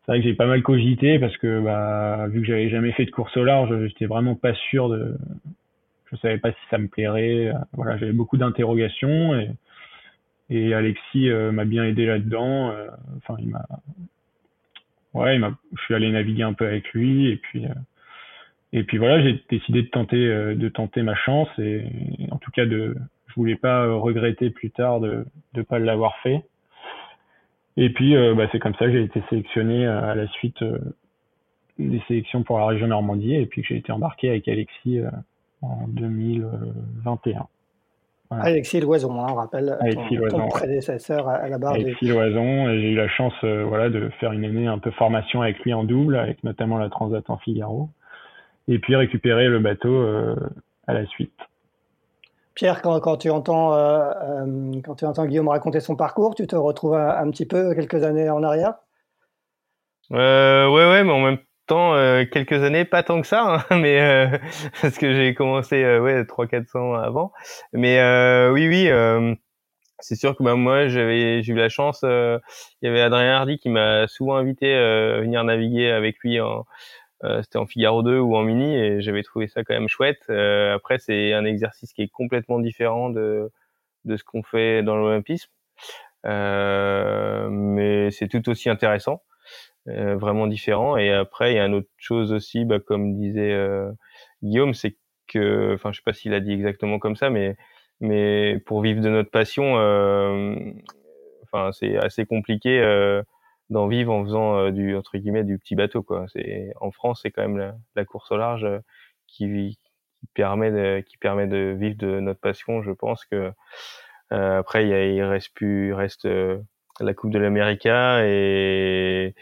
c'est vrai que j'ai pas mal cogité parce que, bah, vu que j'avais jamais fait de course au large, j'étais vraiment pas sûr de. Je savais pas si ça me plairait. Voilà, j'avais beaucoup d'interrogations et, Alexis euh, m'a bien aidé là-dedans. Euh, enfin, il m'a. Ouais, il. Je suis allé naviguer un peu avec lui et puis. Et puis voilà, j'ai décidé de tenter, de tenter ma chance et en tout cas de, je voulais pas regretter plus tard de ne pas l'avoir fait. Et puis bah, c'est comme ça que j'ai été sélectionné à la suite des sélections pour la région Normandie et puis que j'ai été embarqué avec Alexis en 2021. Alexis Loison, hein, on rappelle Alexis ton, prédécesseur à, la barre Alexis Loison, j'ai eu la chance euh, voilà, de faire une année un peu formation avec lui en double, avec notamment la Transat en Figaro, et puis récupérer le bateau euh, à la suite. Pierre, quand, quand tu entends, euh, quand tu entends Guillaume raconter son parcours, tu te retrouves un, petit peu quelques années en arrière? Euh, Ouais, ouais, mais en même euh, quelques années, pas tant que ça, hein, mais euh, parce que j'ai commencé euh, ouais trois quatre ans avant. Mais euh, oui, oui, c'est sûr que bah, moi j'avais j'ai eu la chance. il y avait Adrien Hardy qui m'a souvent invité à venir naviguer avec lui en c'était en Figaro 2 ou en mini et j'avais trouvé ça quand même chouette. après c'est un exercice qui est complètement différent de de ce qu'on fait dans l'olympisme. mais c'est tout aussi intéressant. Euh, vraiment différent. Et après, il y a une autre chose aussi, bah, comme disait euh, Guillaume, c'est que, enfin, je sais pas s'il a dit exactement comme ça, mais mais pour vivre de notre passion, euh, enfin, c'est assez compliqué d'en vivre en faisant du entre guillemets du petit bateau quoi. C'est en France, c'est quand même la, la, course au large qui, qui permet de qui permet de vivre de notre passion. Je pense que après il, y a, il reste plus il reste la Coupe de l'América et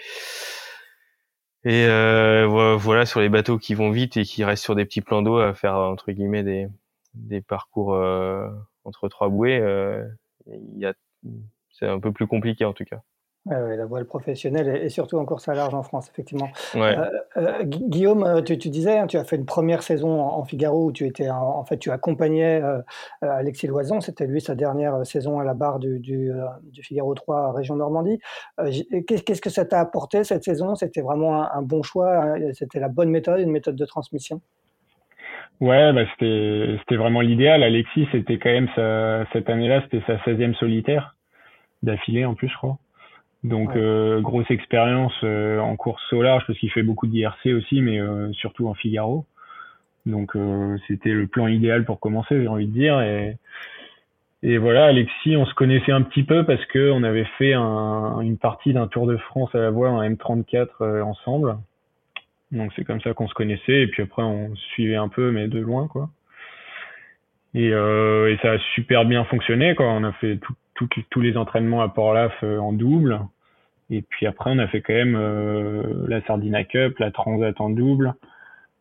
euh, voilà sur les bateaux qui vont vite et qui restent sur des petits plans d'eau à faire entre guillemets des parcours euh, entre trois bouées, euh, c'est un peu plus compliqué en tout cas la voile professionnelle et, surtout en course à large en France, effectivement. Euh, euh, Guillaume, euh, tu, disais, hein, tu as fait une première saison en, Figaro où tu étais, en, fait, tu accompagnais Alexis Loison. C'était lui sa dernière saison à la barre du, du, Figaro 3 région Normandie. Qu'est-ce que ça t'a apporté cette saison? C'était vraiment un, bon choix. Hein, c'était la bonne méthode, une méthode de transmission? Ouais, bah c'était vraiment l'idéal. Alexis, c'était quand même cette année-là, c'était sa 16e solitaire d'affilée en plus, je crois. Donc euh, grosse expérience euh, en course au large parce qu'il fait beaucoup d'IRC aussi, mais euh, surtout en Figaro. Donc c'était le plan idéal pour commencer, j'ai envie de dire. Et, et voilà, Alexis, on se connaissait un petit peu parce que on avait fait un, une partie d'un Tour de France à la voile en M34 ensemble. Donc c'est comme ça qu'on se connaissait. Et puis après on suivait un peu, mais de loin quoi. Et, et ça a super bien fonctionné quoi. On a fait tous les entraînements à Port-Laf en double. Et puis après, on a fait quand même euh, la Sardina Cup, la Transat en double,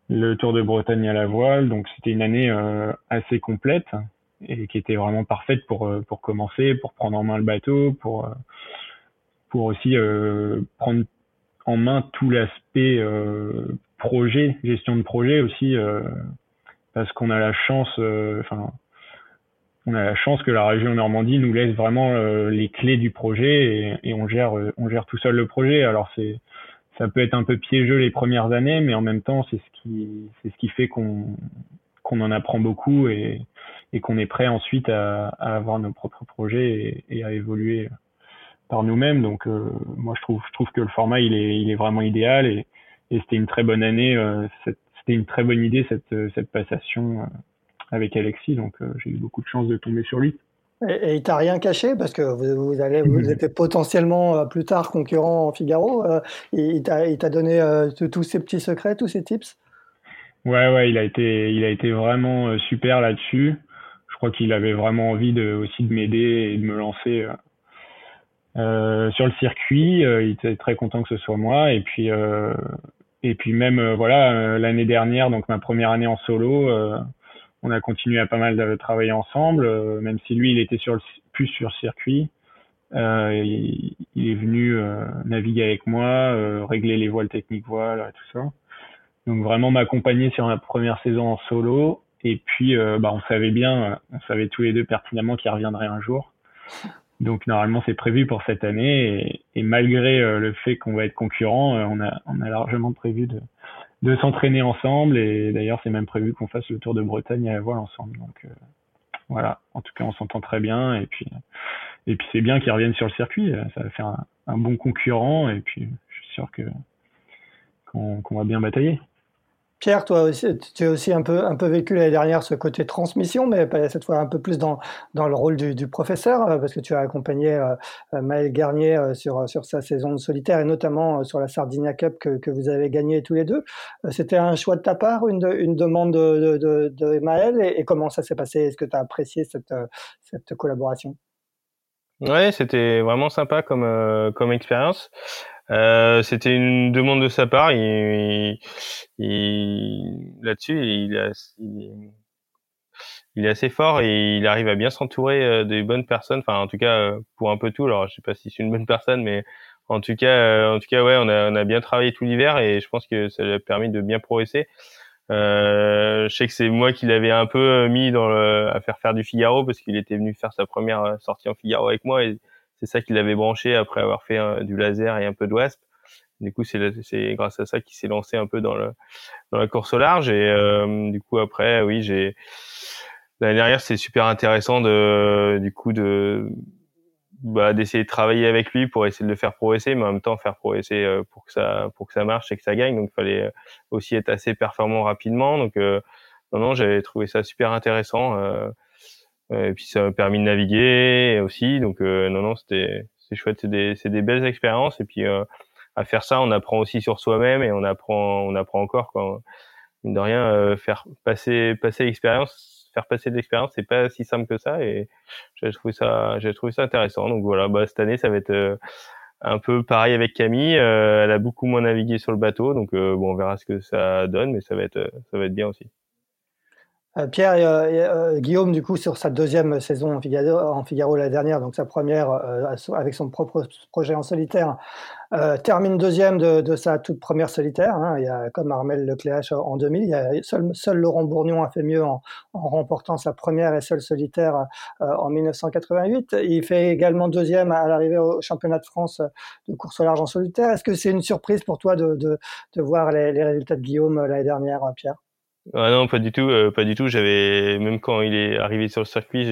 le Tour de Bretagne à la voile. Donc c'était une année euh, assez complète et qui était vraiment parfaite pour euh, pour commencer, pour prendre en main le bateau, pour pour aussi prendre en main tout l'aspect projet, gestion de projet aussi, parce qu'on a la chance, enfin on a la chance que la région Normandie nous laisse vraiment euh, les clés du projet et, on gère euh, on gère tout seul le projet. Alors c'est ça peut être un peu piégeux les premières années, mais en même temps c'est ce qui c'est ce qui fait qu'on qu'on en apprend beaucoup et, et qu'on est prêt ensuite à, à, avoir nos propres projets et, et à évoluer par nous-mêmes. Donc euh, moi je trouve je trouve que le format il est il est vraiment idéal et, et c'était une très bonne année. c'était une très bonne idée cette cette passation avec Alexis, donc euh, j'ai eu beaucoup de chance de tomber sur lui. Et, et il t'a rien caché parce que vous, vous allez, vous étiez potentiellement euh, plus tard concurrent en Figaro. Euh, il t'a donné tous ces petits secrets, tous ces tips? Ouais, ouais, il a été, il a été vraiment super là-dessus. Je crois qu'il avait vraiment envie de, aussi de m'aider et de me lancer euh, sur le circuit. il était très content que ce soit moi. Et puis, euh, et puis même voilà, l'année dernière, donc ma première année en solo on a continué à pas mal de travailler ensemble, euh, même si lui, il était sur le, plus sur circuit. Euh, il, est venu euh, naviguer avec moi, régler les voiles techniques voiles, tout ça. Donc vraiment m'accompagner sur ma première saison en solo. Et puis, bah, on savait bien, on savait tous les deux pertinemment qu'il reviendrait un jour. Donc normalement c'est prévu pour cette année et, malgré le fait qu'on va être concurrent, on a largement prévu de de s'entraîner ensemble. Et d'ailleurs, c'est même prévu qu'on fasse le Tour de Bretagne à la voile ensemble. Donc euh, voilà, en tout cas, on s'entend très bien. Et puis, et puis c'est bien qu'ils reviennent sur le circuit. Ça va faire un, bon concurrent. Et puis, je suis sûr que qu'on va bien batailler. Pierre, toi aussi, tu as aussi un peu, un peu vécu l'année dernière ce côté transmission, mais cette fois un peu plus dans, dans le rôle du, professeur, euh, parce que tu as accompagné euh, euh, Maël Garnier sur, sur sa saison solitaire et notamment sur la Sardinia Cup que, que vous avez gagné tous les deux. C'était un choix de ta part, une, une demande de, de, de, Maël, et, comment ça s'est passé? Est-ce que tu as apprécié cette, cette collaboration? Ouais, c'était vraiment sympa comme, comme expérience. Euh, c'était une demande de sa part. Il, il, Là-dessus, il, il, est assez fort et il arrive à bien s'entourer euh, des bonnes personnes. Enfin, en tout cas, euh, pour un peu tout. Alors, je sais pas si c'est une bonne personne, mais en tout cas, en tout cas, ouais, on a, on a bien travaillé tout l'hiver et je pense que ça lui a permis de bien progresser. Euh, je sais que c'est moi qui l'avais un peu mis dans le, à faire faire du Figaro parce qu'il était venu faire sa première sortie en Figaro avec moi et c'est ça qui l'avait branché après avoir fait du laser et un peu de WASP. Du coup, c'est grâce à ça qu'il s'est lancé un peu dans, le, dans la course au large. Et euh, du coup, après, oui, j'ai l'année dernière, c'est super intéressant de, du coup, de bah, d'essayer de travailler avec lui pour essayer de le faire progresser, mais en même temps faire progresser euh, pour que ça pour que ça marche et que ça gagne. Donc, il fallait aussi être assez performant rapidement. Donc, euh, non, non, j'avais trouvé ça super intéressant. Euh, et puis ça m'a permis de naviguer aussi. Donc euh, non, non, c'était c'est chouette. C'est des, c'est des belles expériences. Et puis euh, à faire ça, on apprend aussi sur soi-même et on apprend, on apprend encore. Quoi. de rien, euh, faire passer, passer l'expérience, faire passer l'expérience, c'est pas si simple que ça. Et j'ai trouvé ça, j'ai trouvé ça intéressant. Donc voilà, bah, cette année, ça va être un peu pareil avec Camille. elle a beaucoup moins navigué sur le bateau, donc bon, on verra ce que ça donne, mais ça va être, ça va être bien aussi. Euh, Pierre et, euh, Guillaume, du coup, sur sa deuxième saison en Figaro, en la dernière, donc sa première euh, avec son propre projet en solitaire, termine deuxième de, sa toute première solitaire. Hein. Il y a comme Armel Lecléache en 2000. Il y a seul, seul Laurent Bourgnon a fait mieux en, remportant sa première et seule solitaire en 1988. Il fait également deuxième à, l'arrivée au championnat de France de course au large en solitaire. Est-ce que c'est une surprise pour toi de, de, voir les, les résultats de Guillaume l'année dernière, Pierre? Ah non, pas du tout, euh, pas du tout. J'avais même quand il est arrivé sur le circuit,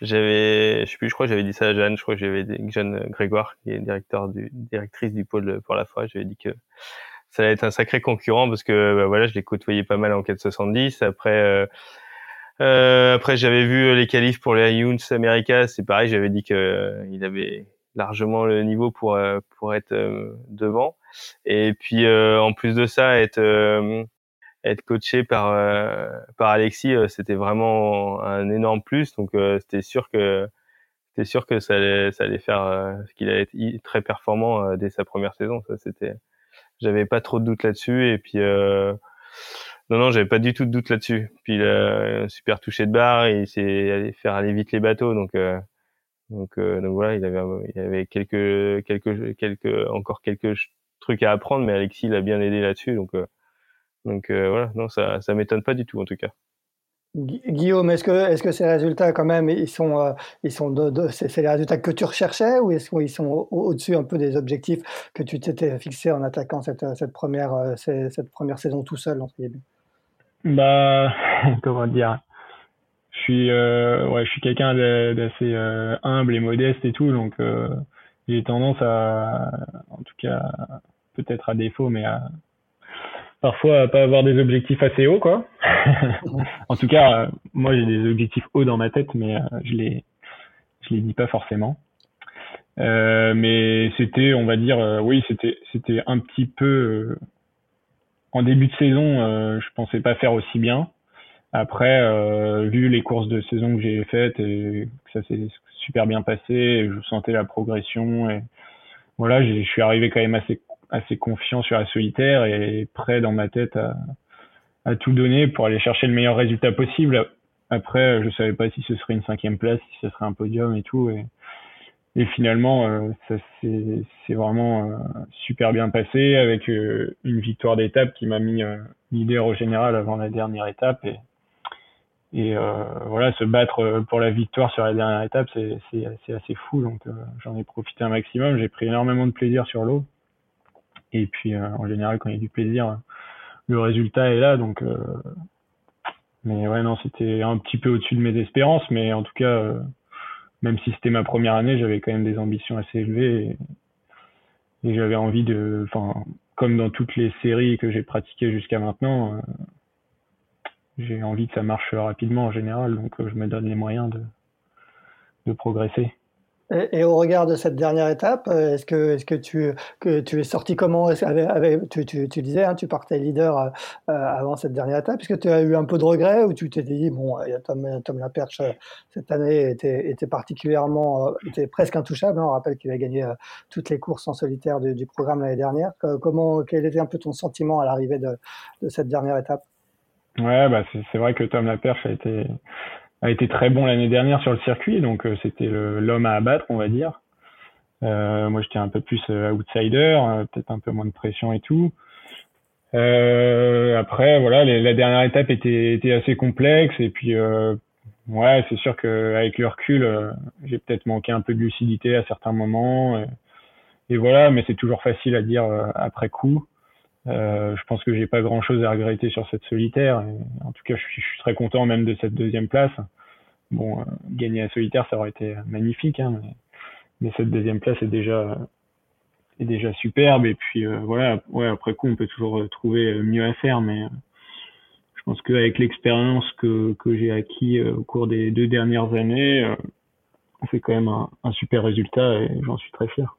j'avais, je sais plus, je crois, j'avais dit ça à Jeanne. Je crois que j'avais Jeanne Grégoire, qui est directeur du, directrice du pôle pour la foi. J'avais dit que ça allait être un sacré concurrent parce que bah, voilà, je l'ai côtoyé pas mal en 470. Après, euh, euh, après j'avais vu les qualifs pour les Younes America. C'est pareil, j'avais dit que euh, il avait largement le niveau pour pour être devant. Et puis en plus de ça, être être coaché par euh, par Alexis, euh, c'était vraiment un énorme plus. Donc euh, c'était sûr que c'était sûr que ça allait ça allait faire qu'il allait être très performant dès sa première saison. Ça c'était j'avais pas trop de doute là-dessus et puis non non j'avais pas du tout de doute là-dessus. Puis il super touché de barre il s'est allé faire aller vite les bateaux donc donc, donc voilà, il avait, il avait quelques, quelques, quelques, encore quelques trucs à apprendre, mais Alexis l'a bien aidé là-dessus. Donc, donc euh, voilà, non, ça, ça m'étonne pas du tout en tout cas. Guillaume, est-ce que, est-ce que ces résultats, quand même, ils sont, euh, ils sont de, c'est, les résultats que tu recherchais ou est-ce qu'ils sont au-dessus un peu des objectifs que tu t'étais fixé en attaquant cette, cette, première, euh, cette première saison tout seul, entre guillemets? Bah, comment dire? Je suis, ouais, je suis quelqu'un d'assez humble et modeste et tout, donc j'ai tendance à, en tout cas, peut-être à défaut, mais à, parfois pas avoir des objectifs assez hauts quoi. en tout cas, euh, moi j'ai des objectifs hauts dans ma tête, mais euh, je les je les dis pas forcément. Euh, mais c'était, on va dire, oui, c'était c'était un petit peu en début de saison, je pensais pas faire aussi bien. Après, vu les courses de saison que j'ai faites et que ça s'est super bien passé, je sentais la progression et voilà, je suis arrivé quand même assez assez confiant sur la solitaire et prêt dans ma tête à, tout donner pour aller chercher le meilleur résultat possible. Après, je savais pas si ce serait une cinquième place, si ce serait un podium et tout. Et, finalement, euh, ça c'est vraiment euh, super bien passé avec euh, une victoire d'étape qui m'a mis leader au général avant la dernière étape. Et voilà, se battre pour la victoire sur la dernière étape, c'est assez fou. Donc j'en ai profité un maximum. J'ai pris énormément de plaisir sur l'eau. Et puis, euh, en général, quand il y a du plaisir, le résultat est là. Donc, euh, mais ouais, non, c'était un petit peu au-dessus de mes espérances. Mais en tout cas, euh, même si c'était ma première année, j'avais quand même des ambitions assez élevées. et j'avais envie de, enfin, comme dans toutes les séries que j'ai pratiquées jusqu'à maintenant, j'ai envie que ça marche rapidement en général, donc je me donne les moyens de, de progresser. Et, au regard de cette dernière étape, euh, est-ce que, tu, es sorti comment? Tu, disais, hein, tu partais leader euh, avant cette dernière étape. Est-ce que tu as eu un peu de regret ou tu t'es dit, bon, Tom, Tom Laperche euh, cette année était, particulièrement, était presque intouchable. Hein, on rappelle qu'il a gagné toutes les courses en solitaire du, programme l'année dernière. Comment, quel était un peu ton sentiment à l'arrivée de, de cette dernière étape? Ouais, bah c'est vrai que Tom Laperche a été a été très bon l'année dernière sur le circuit, donc euh, c'était l'homme à abattre, on va dire. Euh, moi, j'étais un peu plus euh, outsider, peut-être un peu moins de pression et tout. après, voilà, la dernière étape était, était assez complexe et puis ouais, c'est sûr qu'avec le recul, j'ai peut-être manqué un peu de lucidité à certains moments. Et, et voilà, mais c'est toujours facile à dire après coup. Euh, je pense que j'ai pas grand chose à regretter sur cette solitaire. en tout cas, je suis, très content même de cette deuxième place. Bon, euh, gagner la solitaire, ça aurait été magnifique, hein, mais, cette deuxième place est déjà est déjà superbe. Et puis euh, voilà, ouais, après coup, on peut toujours trouver mieux à faire, mais je pense qu'avec l'expérience que, que j'ai acquis au cours des deux dernières années, on quand même un super résultat et j'en suis très fier.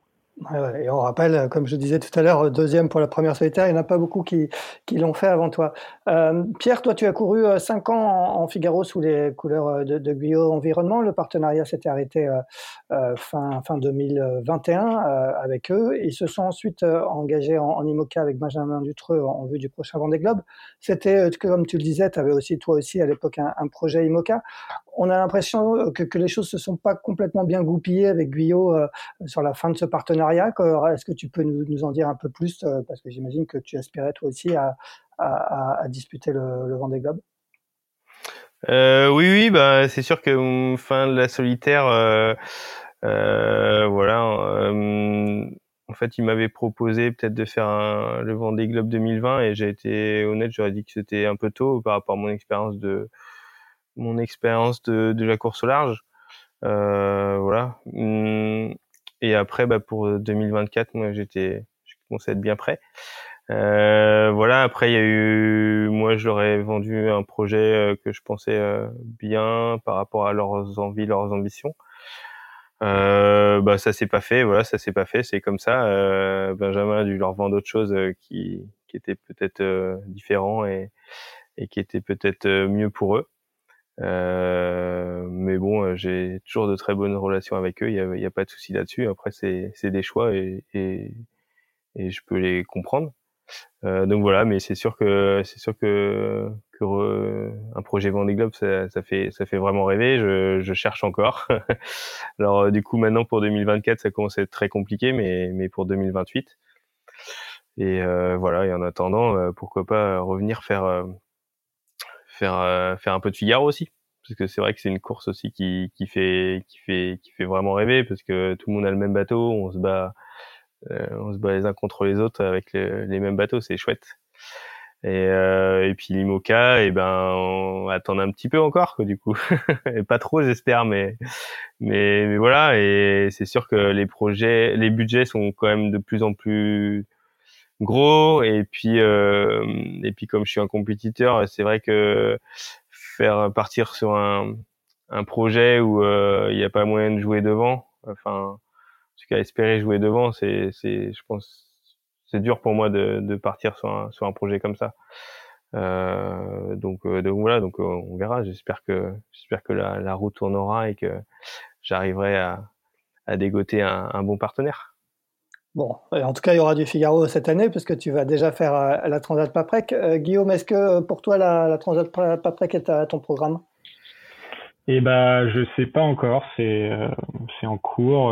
Et on rappelle, comme je disais tout à l'heure, deuxième pour la première solitaire, il n'y en a pas beaucoup qui, l'ont fait avant toi. Euh, Pierre, toi, tu as couru euh, cinq ans en, Figaro sous les couleurs euh, de, de Guyot Environnement. Le partenariat s'était arrêté fin, fin 2021 avec eux. Ils se sont ensuite engagés en, en, IMOCA avec Benjamin Dutreux en, vue du prochain Vendée Globe. C'était, comme tu le disais, tu avais aussi, toi aussi, à l'époque, un, projet IMOCA on a l'impression que, que, les choses se sont pas complètement bien goupillées avec Guyot euh, sur la fin de ce partenariat. Est-ce que tu peux nous, en dire un peu plus euh, Parce que j'imagine que tu aspirais toi aussi à, disputer le, Vendée Globe? Euh, oui, oui, bah c'est sûr que hum, fin de la solitaire, voilà. en fait, il m'avait proposé peut-être de faire le Vendée Globe 2020 et j'ai été honnête, j'aurais dit que c'était un peu tôt par rapport à mon expérience de la course au large. Euh, voilà. Hum, et après, bah, pour 2024, moi, j'étais, je commençais à être bien prêt. Euh, voilà. Après, il y a eu, moi, je leur ai vendu un projet euh, que je pensais euh, bien par rapport à leurs envies, leurs ambitions. Euh, bah, ça s'est pas fait. Voilà, ça s'est pas fait. C'est comme ça. Euh, Benjamin a dû leur vendre autre chose qui, qui était peut-être différent et, et qui était peut-être mieux pour eux. Euh, mais bon, euh, j'ai toujours de très bonnes relations avec eux. Il y a, y a, pas de souci là-dessus. Après, c'est des choix et, et, et, je peux les comprendre. Euh, donc voilà, mais c'est sûr que c'est sûr que, que un projet Vendée Globe, ça, ça, fait ça fait vraiment rêver. Je, je cherche encore. Alors euh, du coup, maintenant pour 2024, ça commence à être très compliqué, mais mais pour 2028. Et euh, voilà. Et en attendant, pourquoi pas revenir faire faire euh, faire un peu de Figaro aussi parce que c'est vrai que c'est une course aussi qui, qui fait qui fait qui fait vraiment rêver parce que tout le monde a le même bateau on se bat euh, on se bat les uns contre les autres avec les mêmes bateaux c'est chouette. Et, euh, et puis l'IMOCA et eh ben on attend un petit peu encore quoi, du coup. Et pas trop j'espère mais mais mais voilà et c'est sûr que les projets les budgets sont quand même de plus en plus gros et puis euh, et puis comme je suis un compétiteur c'est vrai que faire partir sur un un projet où euh, il n'y a pas moyen de jouer devant enfin en tout cas espérer jouer devant c'est c'est je pense c'est dur pour moi de de partir sur un sur un projet comme ça. Euh, donc euh, donc voilà donc on verra. J'espère que j'espère que la, la route tournera et que j'arriverai à à dégoter un, un bon partenaire Bon, en tout cas, il y aura du Figaro cette année, puisque tu vas déjà faire euh, la Transat Paprec. Euh, Guillaume, est-ce que euh, pour toi, la, la Transat Paprec est à ton programme? Eh ben, je sais pas encore. C'est c'est en cours.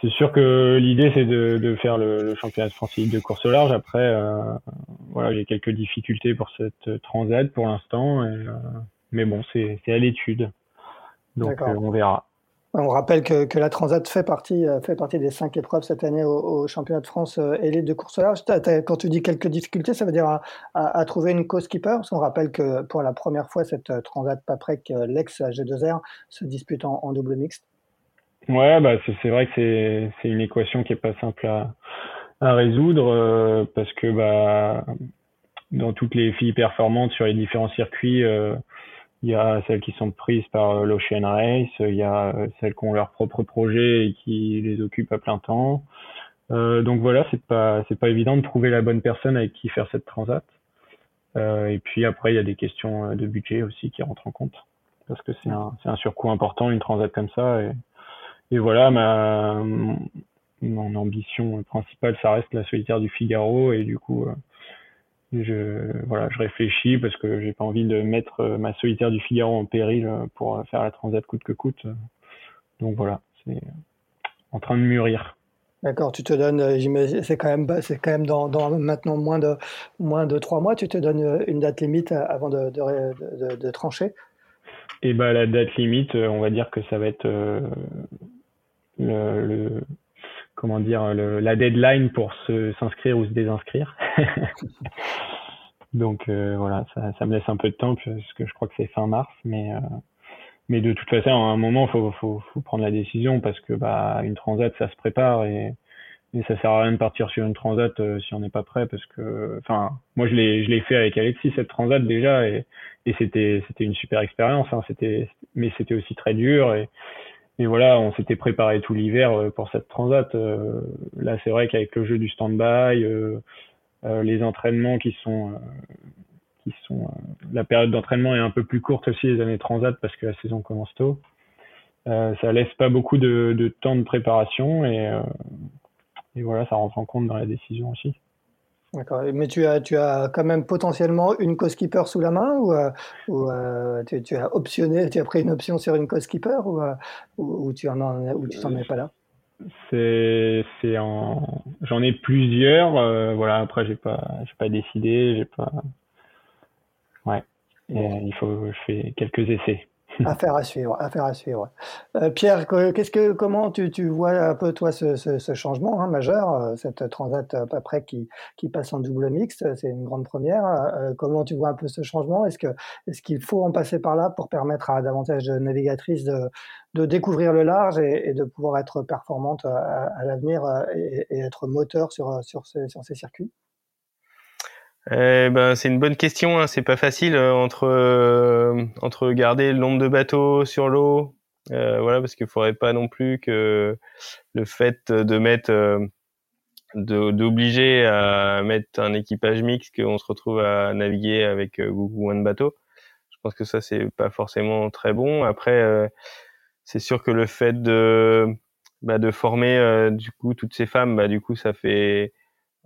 c'est sûr que l'idée, c'est de, de faire le, le, championnat de France de course au large. Après, voilà, a quelques difficultés pour cette Transat pour l'instant. mais bon, c'est à l'étude. Donc, on verra. On rappelle que, que, la Transat fait partie, euh, fait partie des cinq épreuves cette année au, championnat de France euh, élite de course large. quand tu dis quelques difficultés, ça veut dire à, à, trouver une co-skipper Parce qu'on rappelle que pour la première fois, cette euh, Transat Paprec, l'ex G2R, se dispute en, double mixte. Ouais, bah c'est vrai que c'est une équation qui est pas simple à, à résoudre euh, parce que bah dans toutes les filles performantes sur les différents circuits, euh, il y a celles qui sont prises par euh, l'Ocean Race, il y a celles qui ont leur propre projet et qui les occupent à plein temps. Euh, donc voilà, c'est pas c'est pas évident de trouver la bonne personne avec qui faire cette transat. Euh, et puis après, il y a des questions de budget aussi qui rentrent en compte parce que c'est un c'est un surcoût important une transat comme ça et et voilà ma mon ambition principale, ça reste la solitaire du Figaro et du coup, euh, je voilà, je réfléchis parce que j'ai pas envie de mettre euh, ma solitaire du Figaro en péril euh, pour faire la transat coûte que coûte. Donc voilà, c'est en train de mûrir. D'accord, tu te donnes, c'est quand même, c'est quand même dans, dans, maintenant moins de moins de trois mois, tu te donnes une date limite avant de, de, de, trancher? Et eh bah la date limite, on va dire que ça va être le, le comment dire la deadline pour s'inscrire ou se désinscrire. Donc euh, voilà, ça, ça, me laisse un peu de temps puisque je crois que c'est fin mars, mais euh, mais de toute façon, à un moment, faut, faut, faut prendre la décision parce que bah une transat, ça se prépare et, et ça sert à rien de partir sur une transat euh, si on n'est pas prêt parce que, enfin, moi je l'ai je l'ai fait avec Alexis cette transat déjà et et c'était c'était une super expérience. Hein, c'était mais c'était aussi très dur et et voilà, on s'était préparé tout l'hiver euh, pour cette transat. Euh, là, c'est vrai qu'avec le jeu du stand-by, euh, les entraînements qui sont, qui sont, la période d'entraînement est un peu plus courte aussi les années transat parce que la saison commence tôt. ça laisse pas beaucoup de, de temps de préparation et, et voilà, ça rentre en compte dans la décision aussi. D'accord. Mais tu as, tu as quand même potentiellement une co-skipper sous la main ou, euh, euh, tu, as optionné, tu as pris une option sur une co-skipper ou, euh, ou, tu en, ou t'en es pas là? C'est, c'est en, j'en ai plusieurs. voilà. Après, j'ai pas, j'ai pas décidé, j'ai pas. Ouais. il faut, je fais quelques essais. Affaire à suivre, affaire à suivre. Euh, Pierre, qu'est-ce que, comment tu, tu, vois un peu toi ce, ce, ce changement hein, majeur, euh, cette transat après qui, qui passe en double mixte, c'est une grande première. Euh, comment tu vois un peu ce changement? Est-ce que est-ce qu'il faut en passer par là pour permettre à davantage de navigatrices de, de découvrir le large et, et de pouvoir être performantes à, à l'avenir et, et, être moteur sur, sur, ces, sur ces circuits? Eh ben, c'est une bonne question. Hein. C'est pas facile euh, entre euh, entre garder le nombre de bateaux sur l'eau, euh, voilà, parce qu'il faudrait pas non plus que le fait de mettre d'obliger à mettre un équipage mixte qu'on se retrouve à naviguer avec beaucoup moins de bateaux. Je pense que ça c'est pas forcément très bon. Après, c'est sûr que le fait de bah, de former du coup toutes ces femmes, bah, du coup ça fait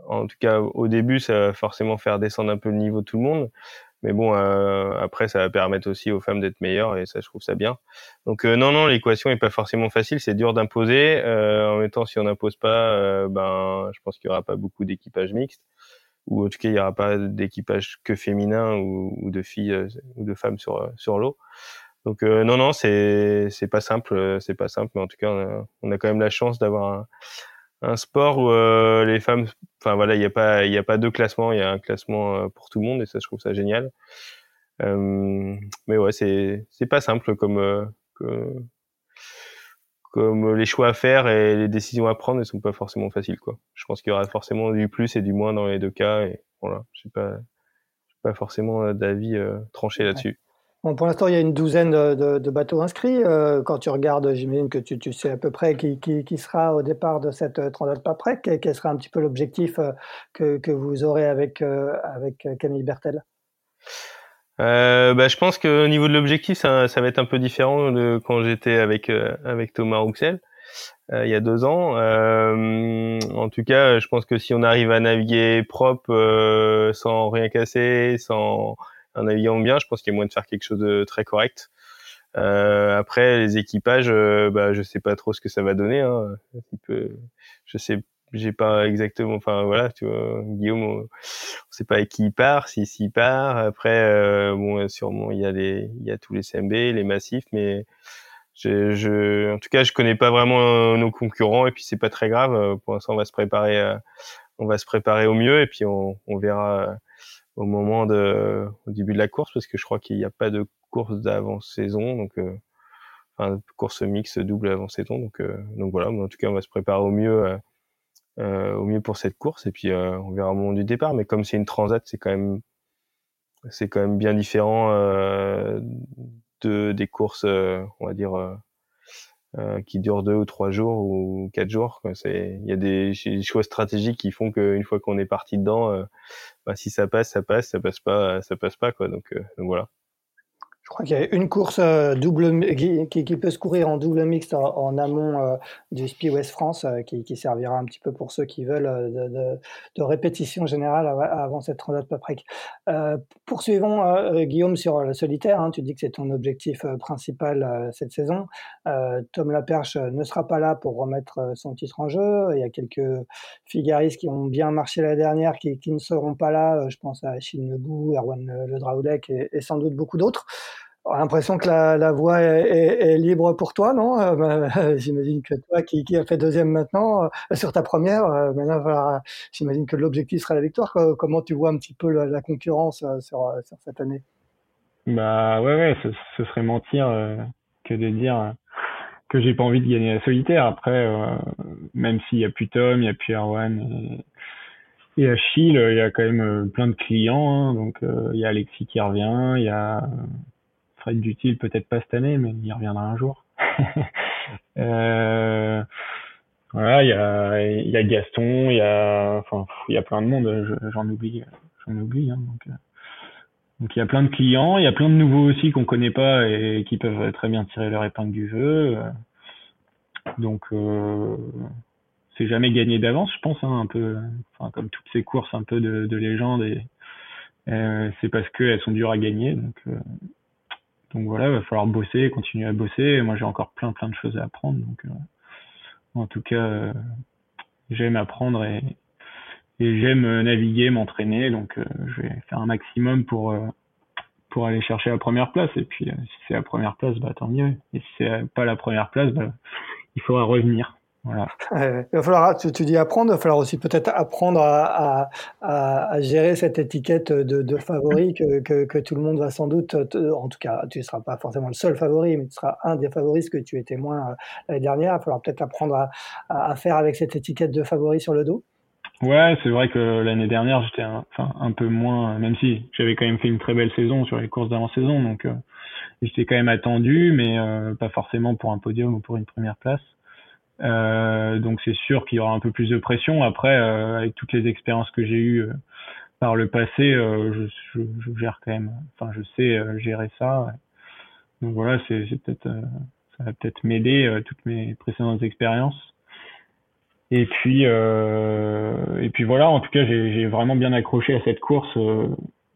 en tout cas, au début, ça va forcément faire descendre un peu le niveau de tout le monde. Mais bon, euh, après, ça va permettre aussi aux femmes d'être meilleures et ça, je trouve ça bien. Donc euh, non, non, l'équation est pas forcément facile. C'est dur d'imposer. Euh, en même temps, si on n'impose pas, ben, je pense qu'il y aura pas beaucoup d'équipages mixtes, ou en tout cas, il y aura pas d'équipage que féminin ou, ou, de filles ou de femmes sur sur l'eau. Donc non, non, c'est c'est pas simple, c'est pas simple, mais en tout cas, on a, on a quand même la chance d'avoir un, un sport où euh, les femmes, enfin voilà, il n'y a pas, il a pas deux classements, il y a un classement euh, pour tout le monde et ça, je trouve ça génial. Euh, mais ouais, c'est c'est pas simple comme comme les choix à faire et les décisions à prendre ne sont pas forcément faciles quoi. Je pense qu'il y aura forcément du plus et du moins dans les deux cas et voilà, j'ai pas pas forcément d'avis tranché là-dessus. Bon, pour l'instant, il y a une douzaine de, bateaux inscrits. Euh, quand tu regardes, j'imagine que tu, tu, sais à peu près qui, qui, qui, sera au départ de cette euh, transat pas près. Quel, quel, sera un petit peu l'objectif euh, que, que, vous aurez avec, euh, avec Camille Bertel? Euh, bah, je pense qu'au niveau de l'objectif, ça, ça, va être un peu différent de quand j'étais avec avec Thomas Rouxel il y a deux ans. en tout cas, je pense que si on arrive à naviguer propre, sans rien casser, sans en naviguant bien, je pense qu'il y a moyen de faire quelque chose de très correct. Euh, après, les équipages, euh, bah, je sais pas trop ce que ça va donner. Hein. Je sais, j'ai pas exactement. Enfin voilà, tu vois, Guillaume, on, sait pas avec qui il part, s'il s'y part. Après, euh, bon, sûrement il y a les, il y a tous les CMB, les massifs, mais je, je, en tout cas, je connais pas vraiment nos concurrents et puis c'est pas très grave. Pour l'instant, on va se préparer, on va se préparer au mieux et puis on, on verra au moment de au début de la course parce que je crois qu'il n'y a pas de course d'avant saison donc euh, enfin, course mix double avant ton. Donc, donc voilà. Mais en tout cas, on va se préparer au mieux, au mieux pour cette course. Et puis, on verra au moment du départ. Mais comme c'est une transat, c'est quand même, c'est quand même bien différent de des courses, on va dire euh, qui dure deux ou trois jours ou quatre jours. Il y a des, choix stratégiques qui font qu'une fois qu'on est parti dedans, euh, bah, si ça passe, ça passe, ça passe pas, ça passe pas quoi. Donc, euh, donc voilà. Je crois qu'il y a une course euh, double qui, qui, peut se courir en double mixte en, amont euh, du Spi West France, euh, qui, qui, servira un petit peu pour ceux qui veulent de, de, de répétition générale avant cette transat paprec. Euh, poursuivons, Guillaume, sur le solitaire. Hein, tu dis que c'est ton objectif principal cette saison. Tom Laperche ne sera pas là pour remettre son titre en jeu. Il y a quelques figaristes qui ont bien marché la dernière qui, ne seront pas là. Je pense à Chine Nebou, Erwan Le Draoulec et, et sans doute beaucoup d'autres l'impression que la, voie est, libre pour toi, non? Euh, bah, J'imagine que toi, qui, qui a fait deuxième maintenant, euh, sur ta première, euh, maintenant, j'imagine que l'objectif sera la victoire. Comment tu vois un petit peu la, concurrence sur, cette année? Bah ouais, ouais, ce, ce serait mentir que de dire que j'ai pas envie de gagner la solitaire. Après, même s'il y a plus Tom, il y a plus Erwan et, et Achille, il y a quand même plein de clients. Hein, donc il y a Alexis qui revient, il y a Fred Dutil, peut-être pas cette année, mais il reviendra un jour. euh, voilà, il y a, y a Gaston, il y a, enfin, il y a plein de monde. J'en oublie, j'en oublie. Hein, donc, euh, donc il y a plein de clients, il y a plein de nouveaux aussi qu'on connaît pas et qui peuvent très bien tirer leur épingle du jeu. Donc euh, c'est jamais gagné d'avance, je pense, hein, un peu, enfin comme toutes ces courses un peu de, de légende et c'est parce qu'elles sont dures à gagner. Donc donc voilà, il va falloir bosser, continuer à bosser. Moi, j'ai encore plein plein de choses à apprendre. Donc, euh, en tout cas, euh, j'aime apprendre et, j'aime naviguer, m'entraîner. Donc, euh, je vais faire un maximum pour pour aller chercher la première place. Et puis, si c'est la première place, bah tant mieux. Et si c'est pas la première place, bah, il faudra revenir. Voilà. il va falloir, tu, dis apprendre, il va falloir aussi peut-être apprendre à, à, à, gérer cette étiquette de, de favori que, que, que, tout le monde va sans doute, en tout cas, tu ne seras pas forcément le seul favori, mais tu seras un des favoris que tu étais moins euh, l'année dernière. Il va falloir peut-être apprendre à, à, faire avec cette étiquette de favori sur le dos. Ouais, c'est vrai que l'année dernière, j'étais un, enfin, un peu moins, même si j'avais quand même fait une très belle saison sur les courses d'avant-saison, donc euh, j'étais quand même attendu, mais euh, pas forcément pour un podium ou pour une première place. Euh, donc c'est sûr qu'il y aura un peu plus de pression. Après, euh, avec toutes les expériences que j'ai eues euh, par le passé, je, je, je, gère quand même. Enfin, je sais gérer ça. Donc voilà, c'est peut-être ça va peut-être m'aider toutes mes précédentes expériences. Et puis et puis voilà. En tout cas, j'ai vraiment bien accroché à cette course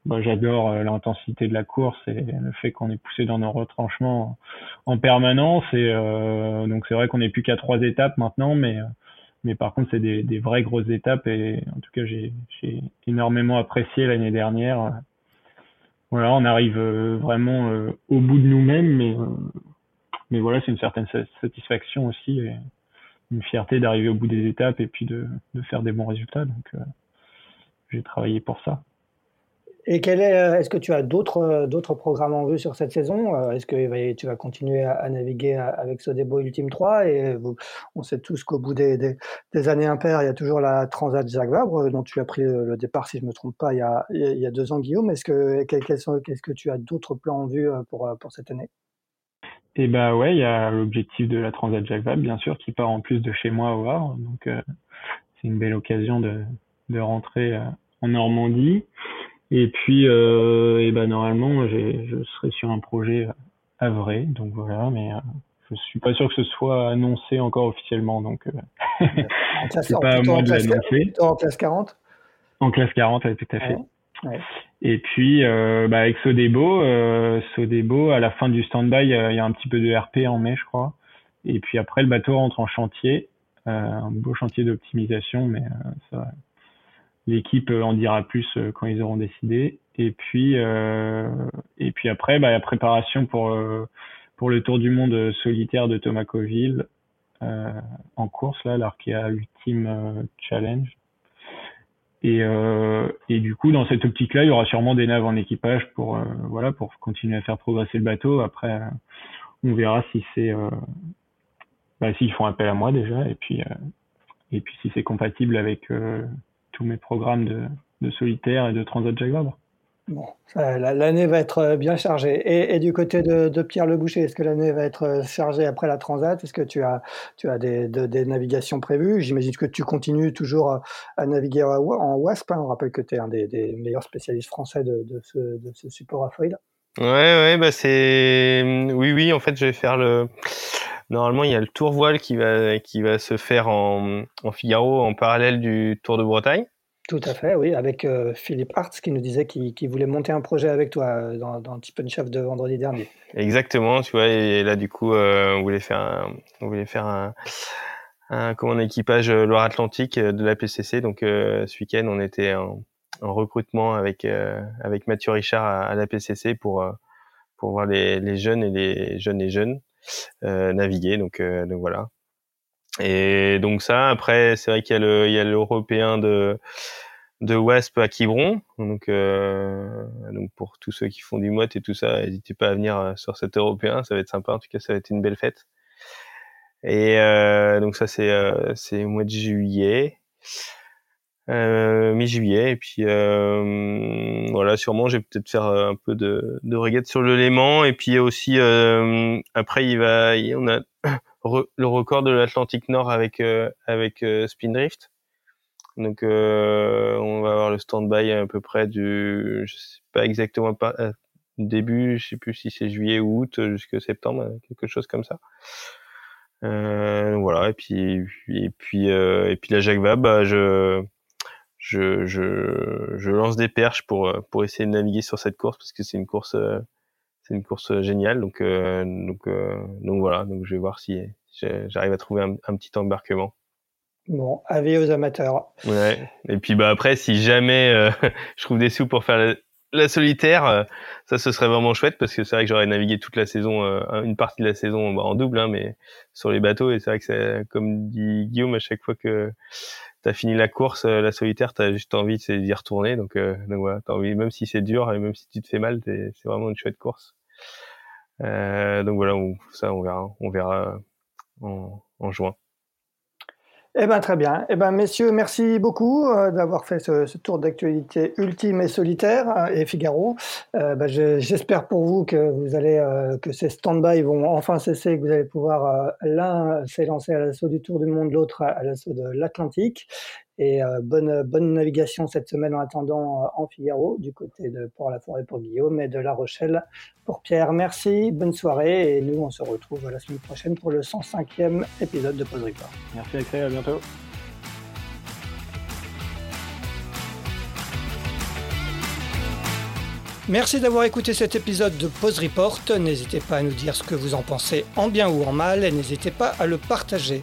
bah, j'adore euh, l'intensité de la course et le fait qu'on est poussé dans nos retranchements en permanence. Et euh, donc c'est vrai qu'on n'est plus qu'à trois étapes maintenant, mais euh, mais par contre c'est des, des vraies grosses étapes et en tout cas j'ai énormément apprécié l'année dernière. Voilà, on arrive vraiment au bout de nous-mêmes, mais mais voilà, c'est une certaine satisfaction aussi et une fierté d'arriver au bout des étapes et puis de, de faire des bons résultats. Donc j'ai travaillé pour ça. Et quel est, euh, est-ce que tu as d'autres, euh, d'autres programmes en vue sur cette saison euh, Est-ce que tu vas continuer à, naviguer avec Sodebo Ultime 3 Et on sait tous qu'au bout des, des, années impaires, il y a toujours la Transat Jacques Vabre, dont tu as pris le départ, si je ne me trompe pas, il y a, il y a deux ans, Guillaume. Est-ce que, qu'est-ce que tu as d'autres plans en vue pour, pour cette année? Eh ben ouais, il y a l'objectif de la Transat Jacques Vabre, bien sûr, qui part en plus de chez moi au Havre. Donc, c'est une belle occasion de, de rentrer en Normandie. Et puis, euh, et ben normalement, je serai sur un projet à vrai, donc voilà, mais euh, je suis pas sûr que ce soit annoncé encore officiellement, donc euh, c'est pas à moi de l'annoncer. En classe 40 En classe 40, tout à fait. Ouais. Et puis, euh, bah, avec Sodebo, euh, Sodebo, à la fin du stand-by, il y a un petit peu de RP en mai, je crois. Et puis après, le bateau rentre en chantier, euh, un beau chantier d'optimisation, mais ça, L'équipe en dira plus euh, quand ils auront décidé. Et puis, euh, et puis après, bah, la préparation pour, euh, pour le Tour du Monde solitaire de Thomas Coville euh, en course, là, l'Arkea Ultime Challenge. Et, euh, et du coup, dans cette optique-là, il y aura sûrement des naves en équipage pour, voilà, pour continuer à faire progresser le bateau. Après, on verra si c'est bah, s'ils font appel à moi déjà et puis et puis si c'est compatible avec tous mes programmes de, de solitaire et de transat Jacques Vabre. Bon, l'année va être euh, bien chargée. Et, du côté de, Pierre Le Boucher, est-ce que l'année va être euh, chargée après la Transat? Est-ce que tu as, tu as des, des navigations prévues? J'imagine que tu continues toujours à naviguer en WASP. Hein. On rappelle que tu es un des, meilleurs spécialistes français de, ce, de ce, support à foil. Ouais, ouais, bah c'est. Oui, oui, en fait, je vais faire le. Normalement, il y a le Tour Voile qui va, qui va se faire en, en Figaro en parallèle du Tour de Bretagne. Tout à fait, oui, avec euh, Philippe Hartz qui nous disait qu'il voulait monter un projet avec toi euh, dans, dans Tip Chef de vendredi dernier. Exactement, tu vois, et là du coup, euh, on voulait faire un, on voulait faire un, un, comment, équipage Loire-Atlantique de la PCC. Donc ce week-end, on était en, en recrutement avec avec Mathieu Richard à, la PCC pour pour voir les, les, jeunes et les jeunes et jeunes naviguer. Donc donc voilà. Et donc ça, après, c'est vrai qu'il y a le, il y a l'européen de de WASP à Quiberon. Donc, euh, donc pour tous ceux qui font du mot et tout ça, n'hésitez pas à venir euh, sur cet européen, ça va être sympa. En tout cas, ça va être une belle fête. Et euh, donc ça, c'est euh, c'est au mois de juillet. Euh, mi-juillet et puis euh, voilà sûrement je vais peut-être faire un peu de, de régate sur le Léman et puis aussi euh, après il va on a le record de l'Atlantique Nord avec euh, avec euh, Spindrift. Donc euh, on va avoir le stand-by à peu près du, je sais pas exactement pas début, je sais plus si c'est juillet ou août jusqu'à septembre, quelque chose comme ça. Euh, voilà et puis et puis et puis la Jacques Vabre, bah, je, je je je lance des perches pour pour essayer de naviguer sur cette course parce que c'est une course c'est une course euh, géniale. Donc, euh, donc, euh, donc voilà. Donc, je vais voir si j'arrive à trouver un, petit embarquement. Bon, avis aux amateurs. Ouais. Et puis bah après, si jamais je trouve des sous pour faire la, solitaire, ça ce serait vraiment chouette parce que c'est vrai que j'aurais navigué toute la saison, une partie de la saison bah, en double, hein, mais sur les bateaux. Et c'est vrai que c'est comme dit Guillaume, à chaque fois que t'as fini la course, la solitaire, t'as juste envie d'y retourner. Donc, donc voilà, t'as envie, même si c'est dur et même si tu te fais mal, c'est vraiment une chouette course. Euh, donc voilà, ça on verra, on verra en, en juin. Eh ben très bien. Eh ben messieurs, merci beaucoup euh, d'avoir fait ce, tour d'actualité ultime et solitaire hein, et Figaro. Euh, ben, J'espère pour vous que vous allez euh, que ces stand-by vont enfin cesser, que vous allez pouvoir euh, l'un s'élancer à l'assaut du Tour du Monde, l'autre à l'assaut de l'Atlantique. Et euh, bonne, bonne navigation cette semaine en attendant euh, en Figaro, du côté de Port-la-Forêt pour Guillaume et de La Rochelle pour Pierre. Merci, bonne soirée et nous on se retrouve la semaine prochaine pour le 105e épisode de Pause Report. Merci Axel, à bientôt. Merci d'avoir écouté cet épisode de Pause Report. N'hésitez pas à nous dire ce que vous en pensez en bien ou en mal et n'hésitez pas à le partager.